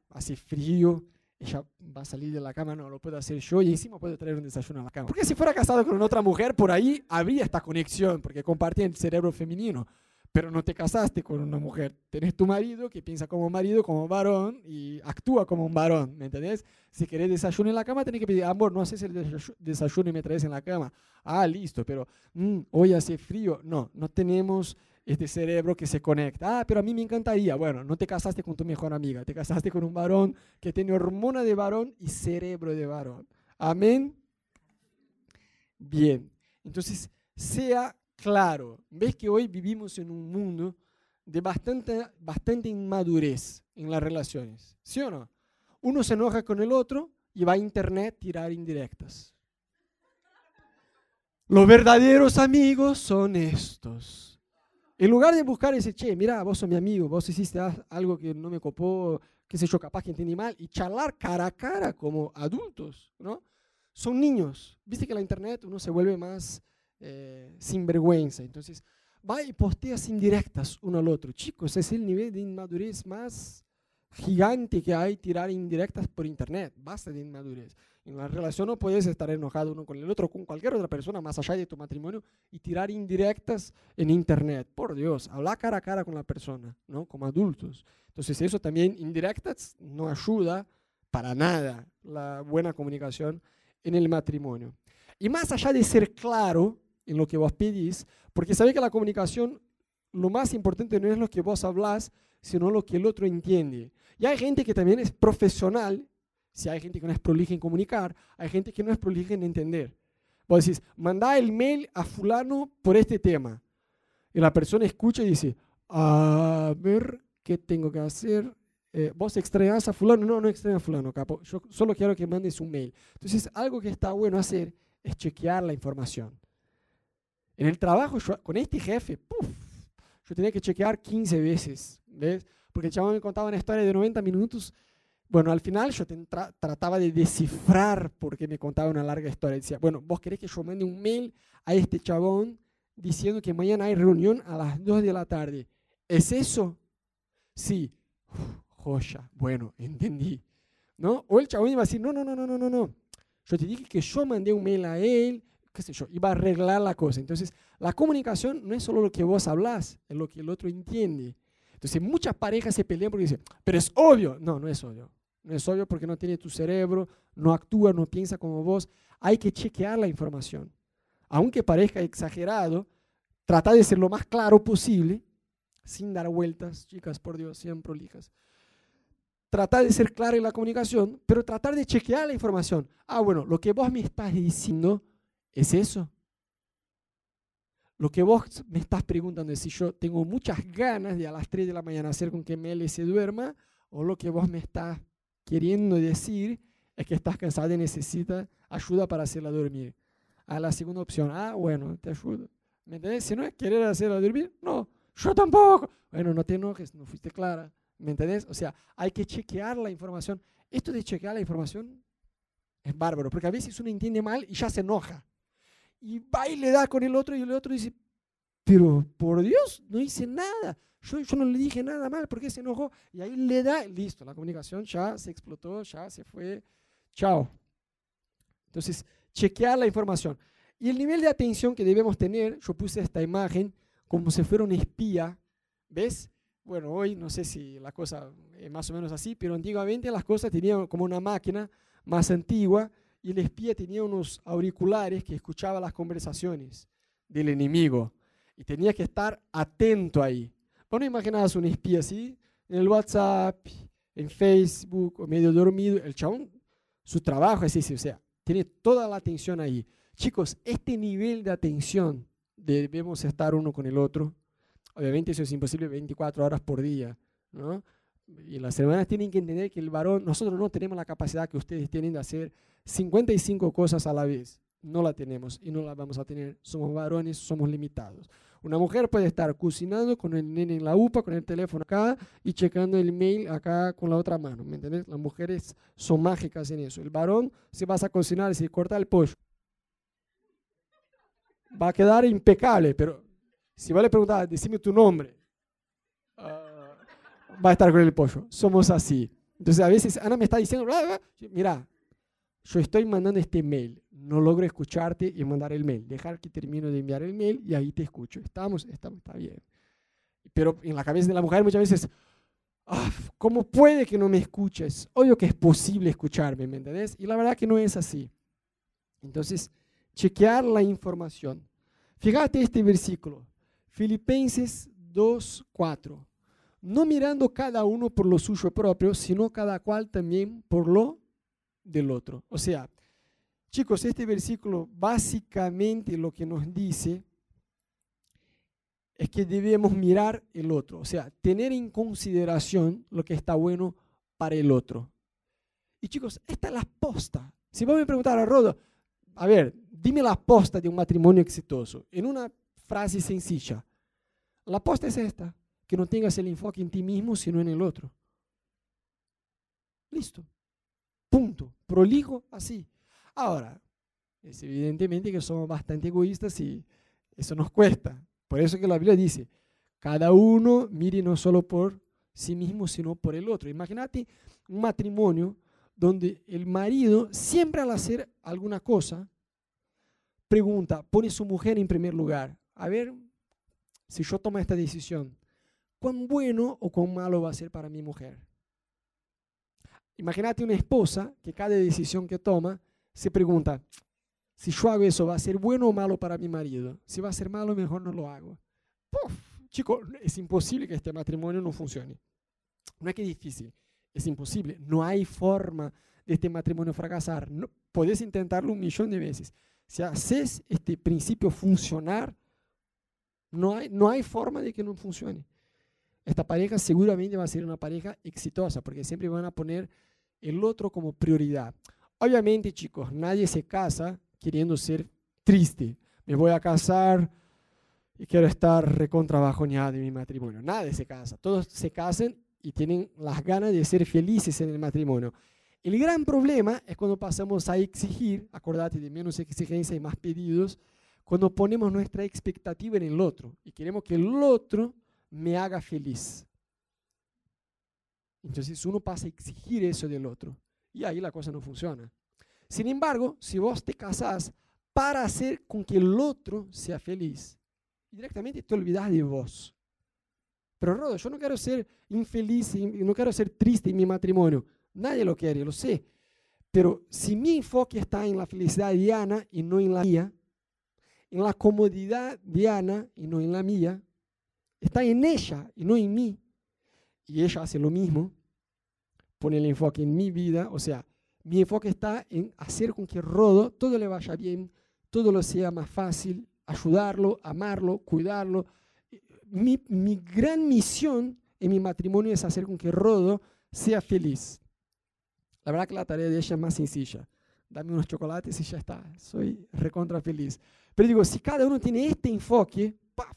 Speaker 1: hace frío, ella va a salir de la cama, no, lo puedo hacer yo y encima puedo traer un desayuno a la cama. Porque si fuera casado con otra mujer, por ahí habría esta conexión, porque compartían el cerebro femenino. Pero no te casaste con una mujer. Tenés tu marido que piensa como marido, como varón y actúa como un varón, ¿me entendés? Si querés desayuno en la cama, tenés que pedir, amor, no haces el desayuno y me traes en la cama. Ah, listo, pero mm, hoy hace frío. No, no tenemos este cerebro que se conecta. Ah, pero a mí me encantaría. Bueno, no te casaste con tu mejor amiga, te casaste con un varón que tiene hormona de varón y cerebro de varón. Amén. Bien, entonces sea claro. Ves que hoy vivimos en un mundo de bastante, bastante inmadurez en las relaciones. ¿Sí o no? Uno se enoja con el otro y va a internet tirar indirectas. Los verdaderos amigos son estos. En lugar de buscar ese, che, mira, vos sos mi amigo, vos hiciste algo que no me copó, qué sé yo, capaz que entendí mal, y charlar cara a cara como adultos, ¿no? Son niños. Viste que la internet uno se vuelve más eh, sin vergüenza. Entonces, va y postea indirectas uno al otro. Chicos, es el nivel de inmadurez más gigante que hay tirar indirectas por internet. Basta de inmadurez. En la relación no puedes estar enojado uno con el otro, con cualquier otra persona más allá de tu matrimonio y tirar indirectas en internet. Por Dios, habla cara a cara con la persona, ¿no? Como adultos. Entonces eso también indirectas no ayuda para nada la buena comunicación en el matrimonio. Y más allá de ser claro en lo que vos pedís, porque sabés que la comunicación, lo más importante no es lo que vos hablas, sino lo que el otro entiende. Y hay gente que también es profesional, si hay gente que no es prolija en comunicar, hay gente que no es prolija en entender. Vos decís, mandá el mail a fulano por este tema. Y la persona escucha y dice, a ver, ¿qué tengo que hacer? Eh, ¿Vos extrañas a fulano? No, no extrañas a fulano, capo. Yo solo quiero que mandes un mail. Entonces, algo que está bueno hacer es chequear la información. En el trabajo, con este jefe, yo tenía que chequear 15 veces, ¿ves? Porque el chaval me contaba una historia de 90 minutos. Bueno, al final yo trataba de descifrar por qué me contaba una larga historia. Decía, bueno, vos querés que yo mande un mail a este chabón diciendo que mañana hay reunión a las 2 de la tarde. ¿Es eso? Sí. joya. Bueno, entendí. ¿No? O el chabón iba a decir, no, no, no, no, no, no, no. Yo te dije que yo mandé un mail a él qué sé yo, iba a arreglar la cosa. Entonces, la comunicación no es solo lo que vos hablas, es lo que el otro entiende. Entonces, muchas parejas se pelean porque dicen, pero es obvio. No, no es obvio. No es obvio porque no tiene tu cerebro, no actúa, no piensa como vos. Hay que chequear la información. Aunque parezca exagerado, trata de ser lo más claro posible, sin dar vueltas, chicas, por Dios, sean prolijas. Tratar de ser claro en la comunicación, pero tratar de chequear la información. Ah, bueno, lo que vos me estás diciendo es eso. Lo que vos me estás preguntando es si yo tengo muchas ganas de a las 3 de la mañana hacer con que Mele se duerma, o lo que vos me estás queriendo decir es que estás cansada y necesitas ayuda para hacerla dormir. A la segunda opción, ah, bueno, te ayudo. ¿Me entendés? Si no es querer hacerla dormir, no, yo tampoco. Bueno, no te enojes, no fuiste clara. ¿Me entendés? O sea, hay que chequear la información. Esto de chequear la información es bárbaro, porque a veces uno entiende mal y ya se enoja y va y le da con el otro y el otro dice, pero por Dios, no hice nada. Yo, yo no le dije nada mal, ¿por qué se enojó? Y ahí le da, listo, la comunicación ya se explotó, ya se fue, chao. Entonces, chequear la información. Y el nivel de atención que debemos tener, yo puse esta imagen como si fuera un espía, ¿ves? Bueno, hoy no sé si la cosa es más o menos así, pero antiguamente las cosas tenían como una máquina más antigua y el espía tenía unos auriculares que escuchaba las conversaciones del enemigo y tenía que estar atento ahí. Bueno, imaginabas un espía así, en el WhatsApp, en Facebook, o medio dormido, el chabón, su trabajo es ese, o sea, tiene toda la atención ahí. Chicos, este nivel de atención debemos estar uno con el otro. Obviamente eso es imposible 24 horas por día, ¿no? Y las hermanas tienen que entender que el varón, nosotros no tenemos la capacidad que ustedes tienen de hacer 55 cosas a la vez. No la tenemos y no la vamos a tener. Somos varones, somos limitados. Una mujer puede estar cocinando con el nene en la UPA, con el teléfono acá y checando el mail acá con la otra mano. ¿Me entiendes? Las mujeres son mágicas en eso. El varón, si vas a cocinar, si corta el pollo, va a quedar impecable, pero si vale preguntar, decime tu nombre, ah, va a estar con el pollo. Somos así. Entonces a veces Ana me está diciendo, mira, yo estoy mandando este mail, no logro escucharte y mandar el mail. Dejar que termino de enviar el mail y ahí te escucho. Estamos, estamos, está bien. Pero en la cabeza de la mujer muchas veces, ah, ¿cómo puede que no me escuches? Obvio que es posible escucharme, ¿me entendés? Y la verdad que no es así. Entonces, chequear la información. Fíjate este versículo, Filipenses 2, 4. No mirando cada uno por lo suyo propio, sino cada cual también por lo del otro. O sea, chicos, este versículo básicamente lo que nos dice es que debemos mirar el otro, o sea, tener en consideración lo que está bueno para el otro. Y chicos, esta es la posta. Si vos me preguntar a Rodo, a ver, dime la posta de un matrimonio exitoso, en una frase sencilla. La posta es esta, que no tengas el enfoque en ti mismo, sino en el otro. Listo. Punto. Prolijo así. Ahora, es evidentemente que somos bastante egoístas y eso nos cuesta. Por eso que la Biblia dice, cada uno mire no solo por sí mismo, sino por el otro. Imagínate un matrimonio donde el marido siempre al hacer alguna cosa, pregunta, pone su mujer en primer lugar. A ver, si yo tomo esta decisión, ¿cuán bueno o cuán malo va a ser para mi mujer? Imagínate una esposa que cada decisión que toma se pregunta, si yo hago eso, ¿va a ser bueno o malo para mi marido? Si va a ser malo, mejor no lo hago. Puf, chico, es imposible que este matrimonio no funcione. No es que es difícil, es imposible. No hay forma de este matrimonio fracasar. No, podés intentarlo un millón de veces. Si haces este principio funcionar, no hay, no hay forma de que no funcione. Esta pareja seguramente va a ser una pareja exitosa porque siempre van a poner el otro como prioridad. Obviamente, chicos, nadie se casa queriendo ser triste. Me voy a casar y quiero estar recontrabajoneado en mi matrimonio. Nadie se casa. Todos se casan y tienen las ganas de ser felices en el matrimonio. El gran problema es cuando pasamos a exigir, acordate de menos exigencia y más pedidos, cuando ponemos nuestra expectativa en el otro y queremos que el otro me haga feliz. Entonces uno pasa a exigir eso del otro y ahí la cosa no funciona. Sin embargo, si vos te casás para hacer con que el otro sea feliz, directamente te olvidas de vos. Pero Rodo, yo no quiero ser infeliz y no quiero ser triste en mi matrimonio. Nadie lo quiere, lo sé. Pero si mi enfoque está en la felicidad de Ana y no en la mía, en la comodidad de Ana y no en la mía, está en ella y no en mí, y ella hace lo mismo, pone el enfoque en mi vida, o sea, mi enfoque está en hacer con que Rodo todo le vaya bien, todo lo sea más fácil, ayudarlo, amarlo, cuidarlo. Mi, mi gran misión en mi matrimonio es hacer con que Rodo sea feliz. La verdad que la tarea de ella es más sencilla. Dame unos chocolates y ya está. Soy recontra feliz. Pero digo, si cada uno tiene este enfoque, ¡paf!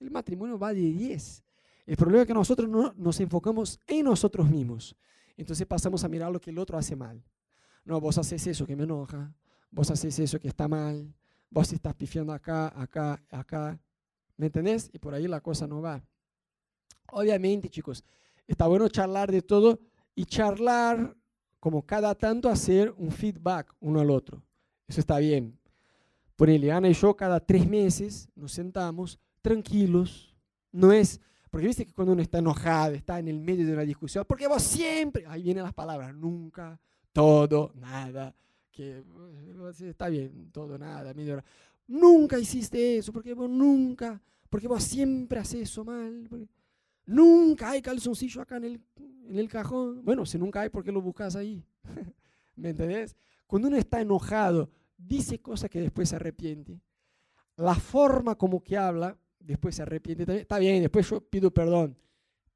Speaker 1: el matrimonio va de 10. El problema es que nosotros no nos enfocamos en nosotros mismos. Entonces pasamos a mirar lo que el otro hace mal. No, vos haces eso que me enoja, vos haces eso que está mal, vos estás pifiando acá, acá, acá. ¿Me entendés? Y por ahí la cosa no va. Obviamente, chicos, está bueno charlar de todo y charlar como cada tanto hacer un feedback uno al otro. Eso está bien. Por Eliana y yo cada tres meses nos sentamos tranquilos. No es, porque viste que cuando uno está enojado, está en el medio de una discusión, porque vos siempre, ahí vienen las palabras, nunca, todo, nada, que está bien, todo, nada, medio Nunca hiciste eso, porque vos nunca, porque vos siempre haces eso mal. Nunca hay calzoncillo acá en el, en el cajón. Bueno, si nunca hay, ¿por qué lo buscas ahí? [laughs] ¿Me entendés? Cuando uno está enojado, dice cosas que después se arrepiente. La forma como que habla después se arrepiente también. Está bien, después yo pido perdón.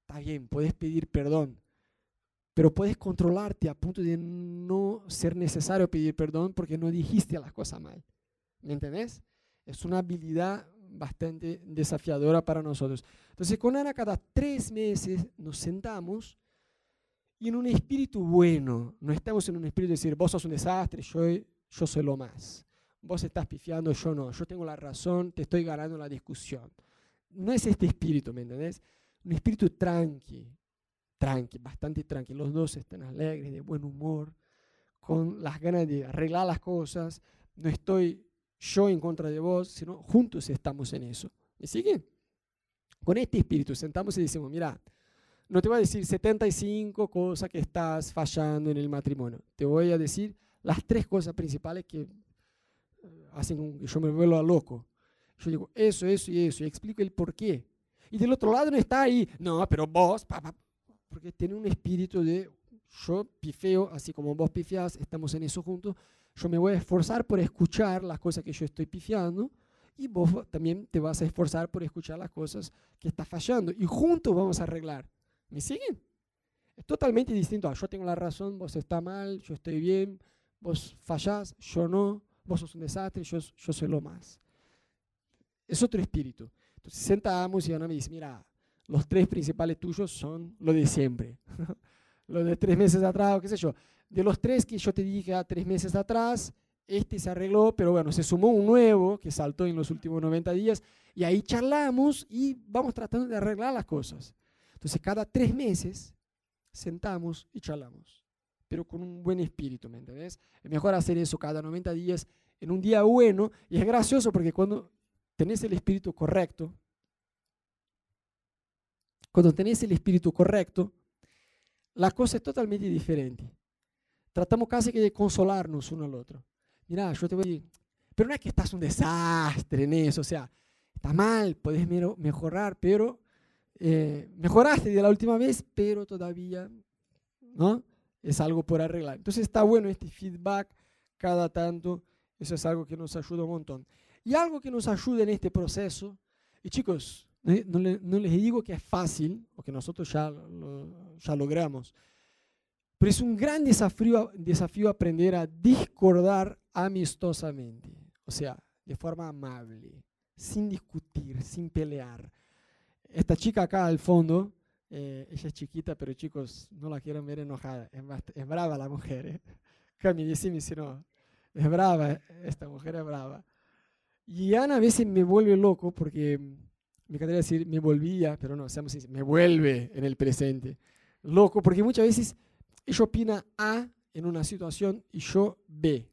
Speaker 1: Está bien, puedes pedir perdón. Pero puedes controlarte a punto de no ser necesario pedir perdón porque no dijiste las cosas mal. ¿Me entendés? Es una habilidad bastante desafiadora para nosotros. Entonces, con Ana cada tres meses nos sentamos y en un espíritu bueno, no estamos en un espíritu de decir, vos sos un desastre, yo, yo soy lo más vos estás pifiando, yo no, yo tengo la razón, te estoy ganando la discusión. No es este espíritu, ¿me entendés? Un espíritu tranqui, tranqui, bastante tranqui. Los dos están alegres, de buen humor, con las ganas de arreglar las cosas. No estoy yo en contra de vos, sino juntos estamos en eso. ¿Me siguen? Con este espíritu sentamos y decimos, mira, no te voy a decir 75 cosas que estás fallando en el matrimonio. Te voy a decir las tres cosas principales que hacen yo me vuelva loco. Yo digo, eso, eso y eso, y explico el por qué. Y del otro lado no está ahí, no, pero vos, porque tiene un espíritu de yo pifeo, así como vos pifiás, estamos en eso juntos, yo me voy a esforzar por escuchar las cosas que yo estoy pifiando y vos también te vas a esforzar por escuchar las cosas que estás fallando y juntos vamos a arreglar. ¿Me siguen? Es totalmente distinto a yo tengo la razón, vos está mal, yo estoy bien, vos fallás, yo no, vos sos un desastre, yo, yo soy lo más. Es otro espíritu. Entonces sentamos y Ana me dice, mira, los tres principales tuyos son lo de siempre. [laughs] lo de tres meses atrás, o qué sé yo. De los tres que yo te dije a tres meses atrás, este se arregló, pero bueno, se sumó un nuevo que saltó en los últimos 90 días y ahí charlamos y vamos tratando de arreglar las cosas. Entonces, cada tres meses sentamos y charlamos, pero con un buen espíritu, ¿me entendés? Es mejor hacer eso cada 90 días en un día bueno y es gracioso porque cuando tenés el espíritu correcto, cuando tenés el espíritu correcto, la cosa es totalmente diferente. Tratamos casi que de consolarnos uno al otro. Mira, yo te voy a decir, pero no es que estás un desastre en eso, o sea, está mal, puedes mejorar, pero eh, mejoraste de la última vez, pero todavía no es algo por arreglar. Entonces está bueno este feedback cada tanto, eso es algo que nos ayuda un montón. Y algo que nos ayuda en este proceso, y chicos, no, les digo que es fácil, o que nosotros ya lo, ya logramos, pero es un gran desafío, desafío aprender a discordar amistosamente, o sea, de forma amable, sin discutir, sin pelear. Esta chica acá al fondo, eh, ella es chiquita, pero chicos, no la quiero ver enojada, es, brava la mujer. ¿eh? [laughs] Cami, decime si no, es brava, esta mujer es brava. Y Ana a veces me vuelve loco porque me encantaría decir me volvía, pero no, seamos me vuelve en el presente. Loco, porque muchas veces ella opina A en una situación y yo B.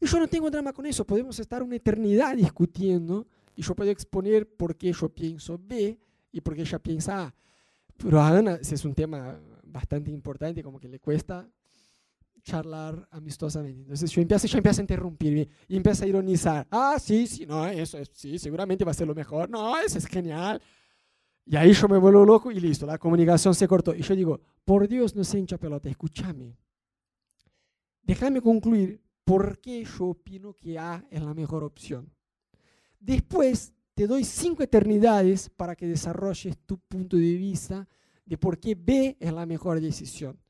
Speaker 1: Y yo no tengo drama con eso, podemos estar una eternidad discutiendo y yo puedo exponer por qué yo pienso B y por qué ella piensa A. Pero a Ana, es un tema bastante importante, como que le cuesta charlar amistosamente. Entonces yo empiezo, yo empiezo a interrumpir y empiezo a ironizar. Ah, sí, sí, no, eso es, sí, seguramente va a ser lo mejor. No, eso es genial. Y ahí yo me vuelvo loco y listo, la comunicación se cortó. Y yo digo, por Dios, no se hincha pelota, escúchame. Déjame concluir por qué yo opino que A es la mejor opción. Después te doy cinco eternidades para que desarrolles tu punto de vista de por qué B es la mejor decisión.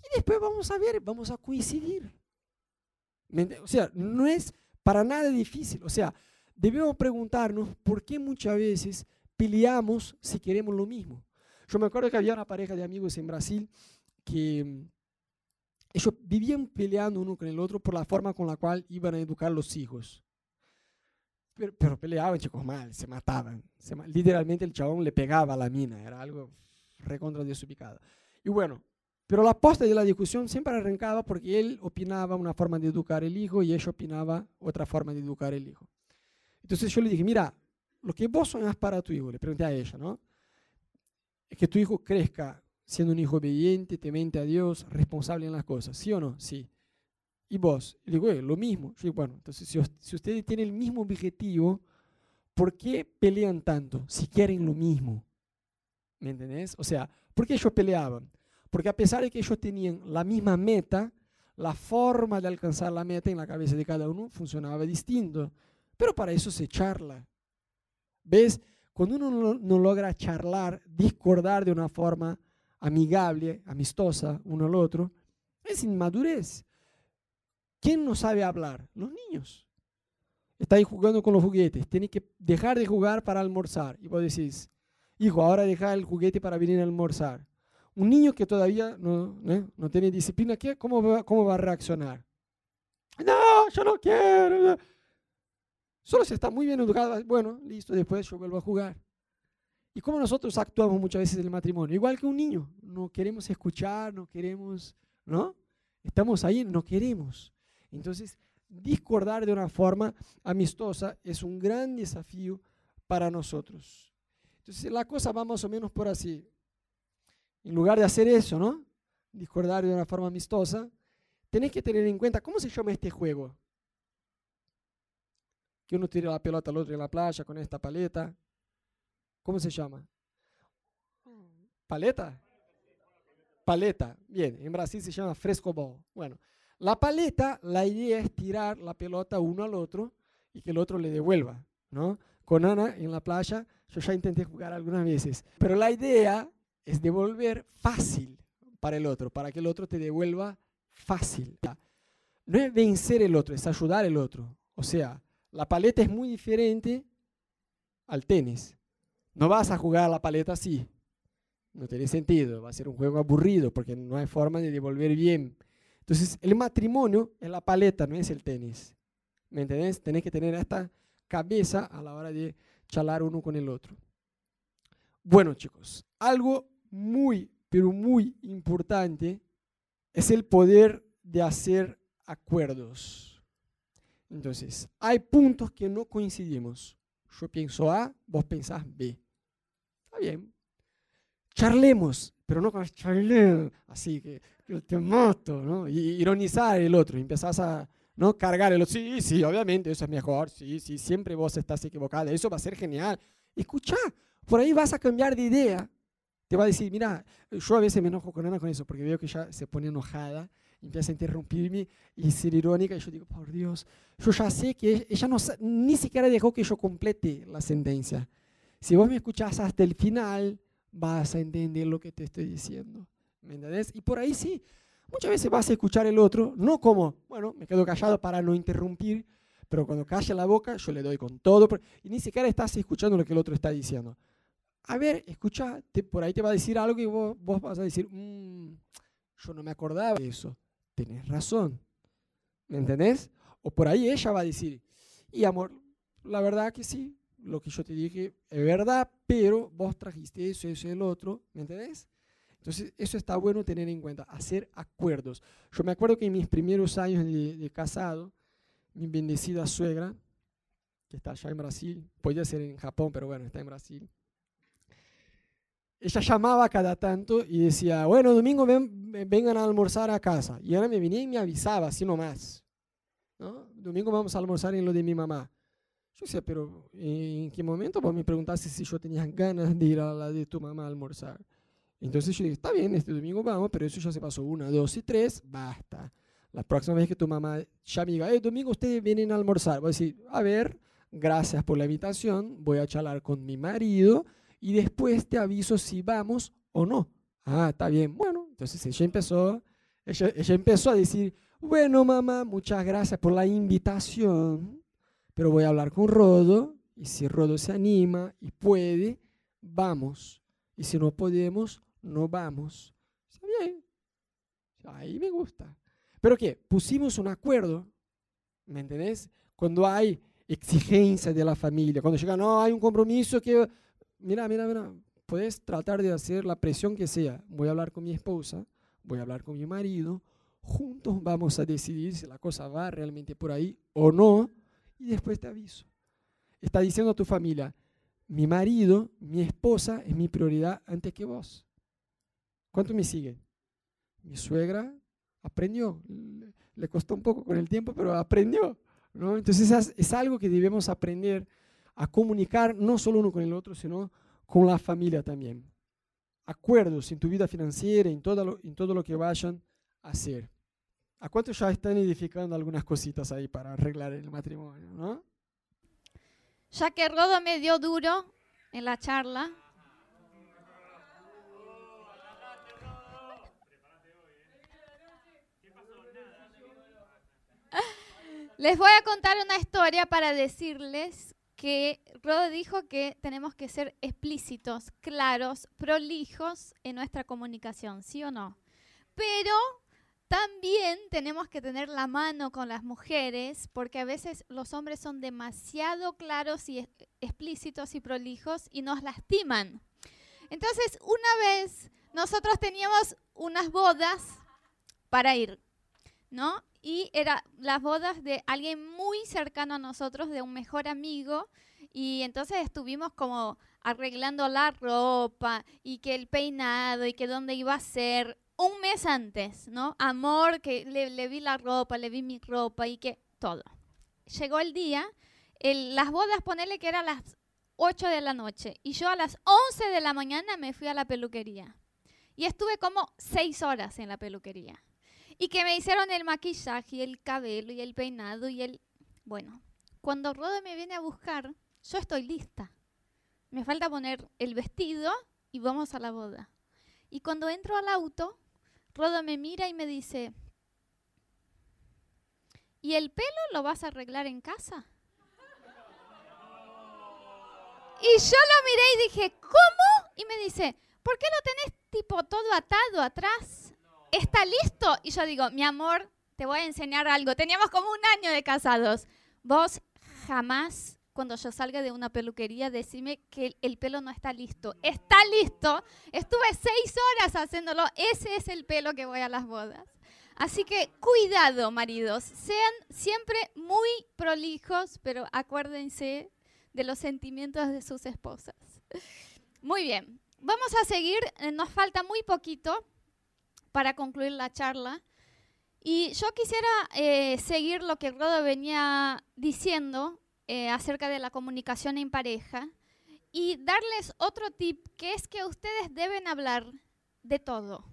Speaker 1: Y después vamos a ver, vamos a coincidir. O sea, no es para nada difícil. O sea, debemos preguntarnos por qué muchas veces peleamos si queremos lo mismo. Yo me acuerdo que había una pareja de amigos en Brasil que mm, ellos vivían peleando uno con el otro por la forma con la cual iban a educar los hijos. Pero, peleaban, chicos, mal, se mataban. literalmente el chabón le pegaba a la mina, era algo recontra desubicado. Y bueno, pero la posta de la discusión siempre arrancaba porque él opinaba una forma de educar el hijo y ella opinaba otra forma de educar el hijo. Entonces yo le dije, mira, lo que vos soñás para tu hijo, le pregunté a ella, ¿no? Es que tu hijo crezca siendo un hijo obediente, temente a Dios, responsable en las cosas, ¿sí o no? Sí. Y vos, le digo, lo mismo. Yo digo, bueno, entonces si, si ustedes tienen el mismo objetivo, ¿por qué pelean tanto si quieren lo mismo? ¿Me entendés? O sea, ¿por qué ellos peleaban? Porque a pesar de que ellos tenían la misma meta, la forma de alcanzar la meta en la cabeza de cada uno funcionaba distinto. Pero para eso se charla. ¿Ves? Cuando uno no, logra charlar, discordar de una forma amigable, amistosa uno al otro, es inmadurez. ¿Quién no sabe hablar? Los niños. Está ahí jugando con los juguetes. Tiene que dejar de jugar para almorzar. Y vos decís, hijo, ahora deja el juguete para venir a almorzar. Un niño que todavía no, no tiene disciplina, ¿qué? ¿Cómo, va, ¿cómo va a reaccionar? No, yo no quiero. Solo si está muy bien educado, bueno, listo, después yo vuelvo a jugar. Y cómo nosotros actuamos muchas veces en el matrimonio, igual que un niño, no queremos escuchar, no queremos, ¿no? Estamos ahí, no queremos. Entonces, discordar de una forma amistosa es un gran desafío para nosotros. Entonces, la cosa va más o menos por así. En lugar de hacer eso, ¿no? Discordar de una forma amistosa, tenés que tener en cuenta, ¿cómo se llama este juego? Que uno tira la pelota al otro en la playa con esta paleta. ¿Cómo se llama? ¿Paleta? Paleta. Bien, en Brasil se llama frescobol. Bueno, la paleta, la idea es tirar la pelota uno al otro y que el otro le devuelva, ¿no? Con Ana en la playa, yo ya intenté jugar algunas veces, pero la idea es devolver fácil para el otro, para que el otro te devuelva fácil. No es vencer el otro, es ayudar al otro. O sea, la paleta es muy diferente al tenis. No vas a jugar la paleta así. No tiene sentido. Va a ser un juego aburrido porque no hay forma de devolver bien. Entonces, el matrimonio es la paleta, no es el tenis. ¿Me entendés? Tenés que tener esta cabeza a la hora de charlar uno con el otro. Bueno, chicos, algo muy, pero muy importante es el poder de hacer acuerdos. Entonces, hay puntos que no coincidimos. Yo pienso A, vos pensás B. Está bien. Charlemos, pero no con charlemos, así que, te mato, ¿no? Y ironizar el otro, empezás a ¿no? cargar el otro. Sí, sí, obviamente, eso es mejor. Sí, sí, siempre vos estás equivocada. Eso va a ser genial. Escucha, por ahí vas a cambiar de idea te va a decir, mira, yo a veces me enojo con Ana con eso, porque veo que ella se pone enojada, empieza a interrumpirme y ser irónica, y yo digo, por Dios, yo ya sé que ella no, ni siquiera dejó que yo complete la sentencia. Si vos me escuchás hasta el final, vas a entender lo que te estoy diciendo. ¿Me entendés? Y por ahí sí, muchas veces vas a escuchar el otro, no como, bueno, me quedo callado para no interrumpir, pero cuando calla la boca, yo le doy con todo, y ni siquiera estás escuchando lo que el otro está diciendo a ver, escucha, por ahí te va a decir algo y vos, vas a decir, mm, yo no me acordaba de eso. Tenés razón. ¿Me entendés? O por ahí ella va a decir, y amor, la verdad que sí, lo que yo te dije es verdad, pero vos trajiste eso, eso y el otro, ¿me entendés? Entonces, eso está bueno tener en cuenta, hacer acuerdos. Yo me acuerdo que en mis primeros años de, de casado, mi bendecida suegra, que está allá en Brasil, podía ser en Japón, pero bueno, está en Brasil, ella llamaba cada tanto y decía, bueno, domingo vengan a almorzar a casa. Y ahora me venía y me avisaba, así nomás. ¿no? Domingo vamos a almorzar en lo de mi mamá. Yo decía, pero ¿en qué momento vos me preguntaste si yo tenía ganas de ir a la de tu mamá a almorzar? Entonces yo dije, está bien, este domingo vamos, pero eso ya se pasó una, dos y tres, basta. La próxima vez que tu mamá ya me diga, eh, domingo ustedes vienen a almorzar, voy a decir, a ver, gracias por la invitación, voy a charlar con mi marido y después te aviso si vamos o no. Ah, está bien. Bueno, entonces ella empezó, ella, empezó a decir, bueno, mamá, muchas gracias por la invitación, pero voy a hablar con Rodo y si Rodo se anima y puede, vamos. Y si no podemos, no vamos. Está bien. Ahí me gusta. Pero qué, pusimos un acuerdo, ¿me entendés? Cuando hay exigencia de la familia, cuando llega, no, hay un compromiso que mira, mira, mira, puedes tratar de hacer la presión que sea. Voy a hablar con mi esposa, voy a hablar con mi marido, juntos vamos a decidir si la cosa va realmente por ahí o no, y después te aviso. Está diciendo a tu familia, mi marido, mi esposa es mi prioridad antes que vos. ¿Cuánto me siguen? Mi suegra aprendió, le costó un poco con el tiempo, pero aprendió. ¿no? Entonces es, algo que debemos aprender a comunicar no solo uno con el otro, sino con la familia también. Acuerdos en tu vida financiera, en todo lo, en todo lo que vayan a hacer. ¿A cuántos ya están edificando algunas cositas ahí para arreglar el matrimonio? ¿no?
Speaker 2: Ya que Rodo me dio duro en la charla. Les voy a contar una historia para decirles que Rodo dijo que tenemos que ser explícitos, claros, prolijos en nuestra comunicación, ¿sí o no? Pero también tenemos que tener la mano con las mujeres, porque a veces los hombres son demasiado claros y explícitos y prolijos y nos lastiman. Entonces, una vez nosotros teníamos unas bodas para ir, ¿no? Y eran las bodas de alguien muy cercano a nosotros, de un mejor amigo, y entonces estuvimos como arreglando la ropa y que el peinado y que dónde iba a ser un mes antes, ¿no? Amor, que le, vi la ropa, le vi mi ropa y que todo. Llegó el día, las bodas, ponele que era a las 8 de la noche y yo a las 11 de la mañana me fui a la peluquería. Y estuve como 6 horas en la peluquería. Y que me hicieron el maquillaje y el cabello y el peinado y el... Bueno, cuando Rode me viene a buscar, yo estoy lista. Me falta poner el vestido y vamos a la boda. Y cuando entro al auto, Rodo me mira y me dice, ¿y el pelo lo vas a arreglar en casa? Y yo lo miré y dije, ¿cómo? Y me dice, ¿por qué lo tenés tipo todo atado atrás? ¿Está listo? Y yo digo, mi amor, te voy a enseñar algo. Teníamos como un año de casados. Vos jamás cuando yo salga de una peluquería, decime que el pelo no está listo. Está listo. Estuve seis horas haciéndolo. Ese es el pelo que voy a las bodas. Así que cuidado, maridos. Sean siempre muy prolijos, pero acuérdense de los sentimientos de sus esposas. Muy bien. Vamos a seguir. Eh, nos falta muy poquito para concluir la charla. Y yo quisiera eh, seguir lo que Rodo venía diciendo eh, acerca de la comunicación en pareja y darles otro tip, que es que ustedes deben hablar de todo.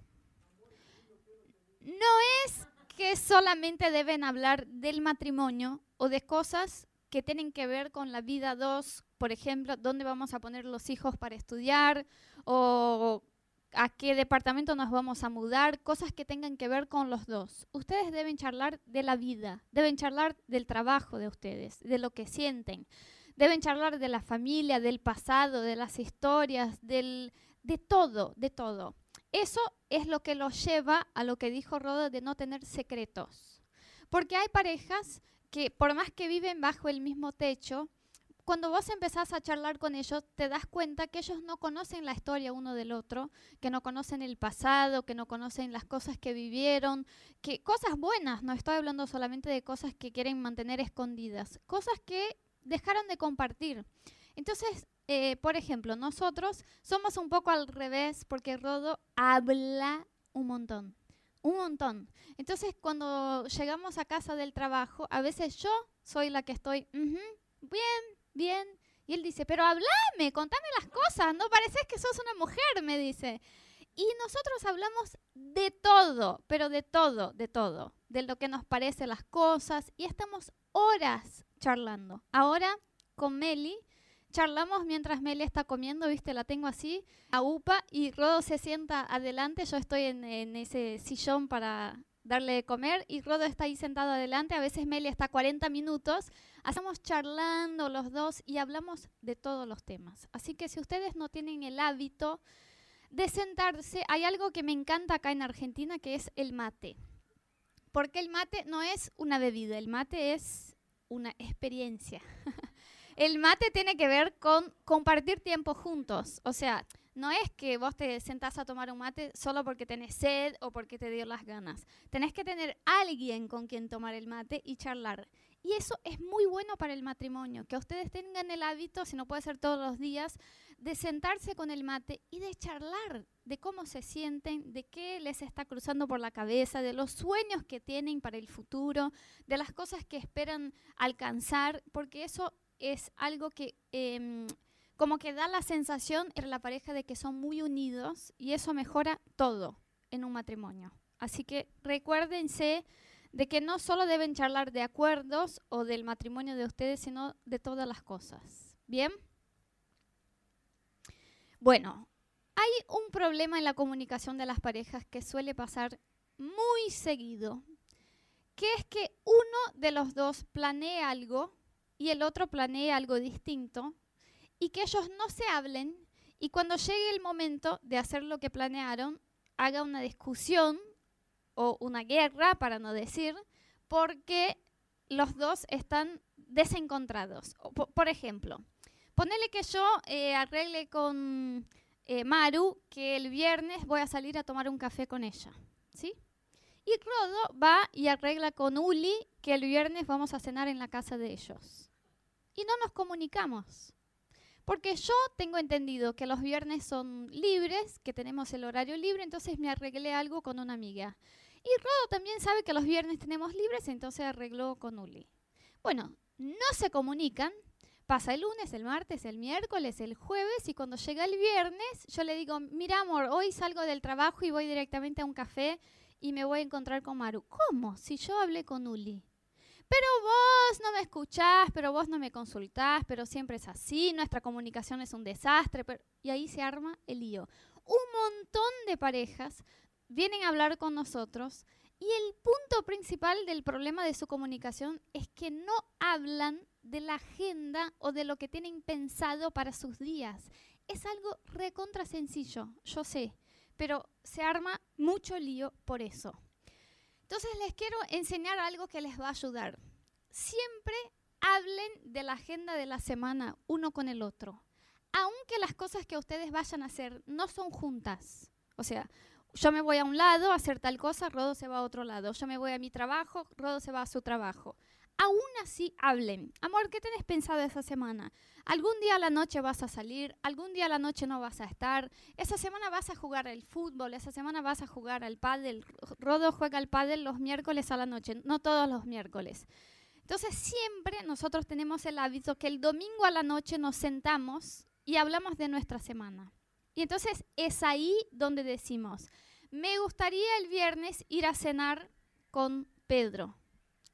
Speaker 2: No es que solamente deben hablar del matrimonio o de cosas que tienen que ver con la vida dos, por ejemplo, dónde vamos a poner los hijos para estudiar o a qué departamento nos vamos a mudar, cosas que tengan que ver con los dos. Ustedes deben charlar de la vida, deben charlar del trabajo de ustedes, de lo que sienten. Deben charlar de la familia, del pasado, de las historias, de todo, de todo. Eso es lo que los lleva a lo que dijo Rodo de no tener secretos. Porque hay parejas que por más que viven bajo el mismo techo, cuando vos empezás a charlar con ellos, te das cuenta que ellos no conocen la historia uno del otro, que no conocen el pasado, que no conocen las cosas que vivieron, que cosas buenas, no estoy hablando solamente de cosas que quieren mantener escondidas, cosas que dejaron de compartir. Entonces, eh, por ejemplo, nosotros somos un poco al revés porque Rodo habla un montón, un montón. Entonces, cuando llegamos a casa del trabajo, a veces yo soy la que estoy, bien, bien. Y él dice, pero hablame, contame las cosas, no pareces que sos una mujer, me dice. Y nosotros hablamos de todo, pero de todo, de todo, de lo que nos parece las cosas y estamos horas charlando. Ahora con Meli charlamos mientras Meli está comiendo, viste, la tengo así, a UPA y Rodo se sienta adelante, yo estoy en, en ese sillón para darle de comer y Rodo está ahí sentado adelante, a veces Meli está 40 minutos, estamos charlando los dos y hablamos de todos los temas. Así que si ustedes no tienen el hábito de sentarse, hay algo que me encanta acá en Argentina que es el mate. Porque el mate no es una bebida, el mate es una experiencia. [laughs] el mate tiene que ver con compartir tiempo juntos. O sea, no es que vos te sentás a tomar un mate solo porque tenés sed o porque te dio las ganas. Tenés que tener alguien con quien tomar el mate y charlar. Y eso es muy bueno para el matrimonio, que ustedes tengan el hábito, si no puede ser todos los días, de sentarse con el mate y de charlar de cómo se sienten, de qué les está cruzando por la cabeza, de los sueños que tienen para el futuro, de las cosas que esperan alcanzar, porque eso es algo que... Em, como que da la sensación entre la pareja de que son muy unidos y eso mejora todo en un matrimonio. Así que recuérdense de que no solo deben charlar de acuerdos o del matrimonio de ustedes, sino de todas las cosas. ¿Bien? Bueno, hay un problema en la comunicación de las parejas que suele pasar muy seguido, que es que uno de los dos planea algo y el otro planea algo distinto y que ellos no se hablen y cuando llegue el momento de hacer lo que planearon, haga una discusión o una guerra, para no decir, porque los dos están desencontrados. Por, ejemplo, ponele que yo eh, arregle con eh, Maru que el viernes voy a salir a tomar un café con ella, ¿sí? Y Rodo va y arregla con Uli que el viernes vamos a cenar en la casa de ellos. Y no nos comunicamos. Porque yo tengo entendido que los viernes son libres, que tenemos el horario libre, entonces me arreglé algo con una amiga. Y Rodo también sabe que los viernes tenemos libres, entonces arregló con Uli. Bueno, no se comunican, pasa el lunes, el martes, el miércoles, el jueves y cuando llega el viernes yo le digo, mira amor, hoy salgo del trabajo y voy directamente a un café y me voy a encontrar con Maru. ¿Cómo? Si yo hablé con Uli. Pero vos no me escuchás, pero vos no me consultás, pero siempre es así, nuestra comunicación es un desastre. Y ahí se arma el lío. Un montón de parejas vienen a hablar con nosotros y el punto principal del problema de su comunicación es que no hablan de la agenda o de lo que tienen pensado para sus días. Es algo recontra sencillo, yo sé, pero se arma mucho lío por eso. Entonces les quiero enseñar algo que les va a ayudar. Siempre hablen de la agenda de la semana uno con el otro, aunque las cosas que ustedes vayan a hacer no son juntas. O sea, yo me voy a un lado a hacer tal cosa, Rodo se va a otro lado. Yo me voy a mi trabajo, Rodo se va a su trabajo. Aún así hablen. Amor, ¿qué tenés pensado esa semana? Algún día a la noche vas a salir, algún día a la noche no vas a estar. Esa semana vas a jugar al fútbol, esa semana vas a jugar al pádel. Rodo juega al pádel los miércoles a la noche, no todos los miércoles. Entonces siempre nosotros tenemos el hábito que el domingo a la noche nos sentamos y hablamos de nuestra semana. Y entonces es ahí donde decimos, me gustaría el viernes ir a cenar con Pedro.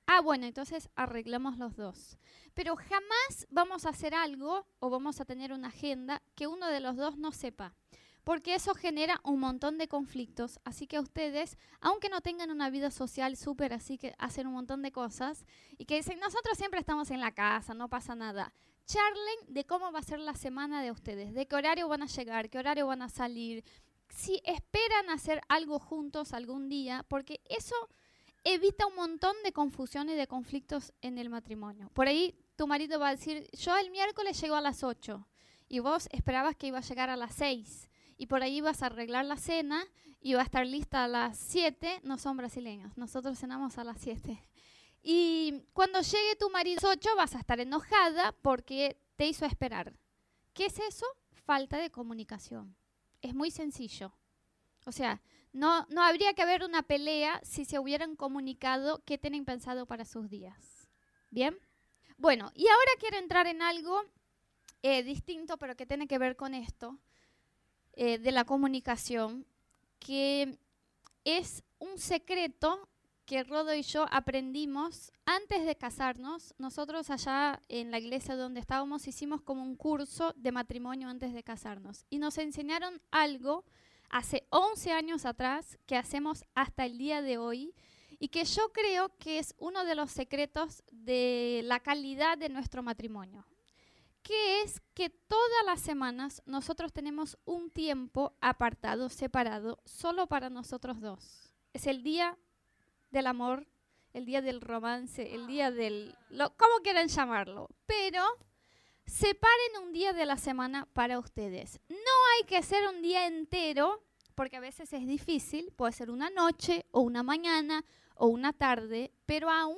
Speaker 2: Ah, bueno, entonces arreglamos los dos. Pero jamás vamos a hacer algo o vamos a tener una agenda que uno de los dos no sepa. Porque eso genera un montón de conflictos. Así que ustedes, aunque no tengan una vida social súper así que hacen un montón de cosas y que dicen, nosotros siempre estamos en la casa, no pasa nada charlen de cómo va a ser la semana de ustedes, de qué horario van a llegar, qué horario van a salir, si esperan hacer algo juntos algún día, porque eso evita un montón de confusión y de conflictos en el matrimonio. Por ahí tu marido va a decir, yo el miércoles llego a las 8 y vos esperabas que iba a llegar a las 6 y por ahí vas a arreglar la cena y va a estar lista a las 7, no son brasileños, nosotros cenamos a las 7. Y cuando llegue tu marido a las 8 vas a estar enojada porque te hizo esperar. ¿Qué es eso? Falta de comunicación. Es muy sencillo. O sea, no, no habría que haber una pelea si se hubieran comunicado qué tienen pensado para sus días. ¿Bien? Bueno, y ahora quiero entrar en algo eh, distinto, pero que tiene que ver con esto, eh, de la comunicación, que es un secreto que Rodo y yo aprendimos antes de casarnos. Nosotros allá en la iglesia donde estábamos hicimos como un curso de matrimonio antes de casarnos y nos enseñaron algo hace 11 años atrás que hacemos hasta el día de hoy y que yo creo que es uno de los secretos de la calidad de nuestro matrimonio, que es que todas las semanas nosotros tenemos un tiempo apartado, separado, solo para nosotros dos. Es el día del amor, el día del romance, el día del... Lo, como quieran llamarlo. Pero separen un día de la semana para ustedes. No hay que ser un día entero, porque a veces es difícil. Puede ser una noche o una mañana o una tarde, pero aún,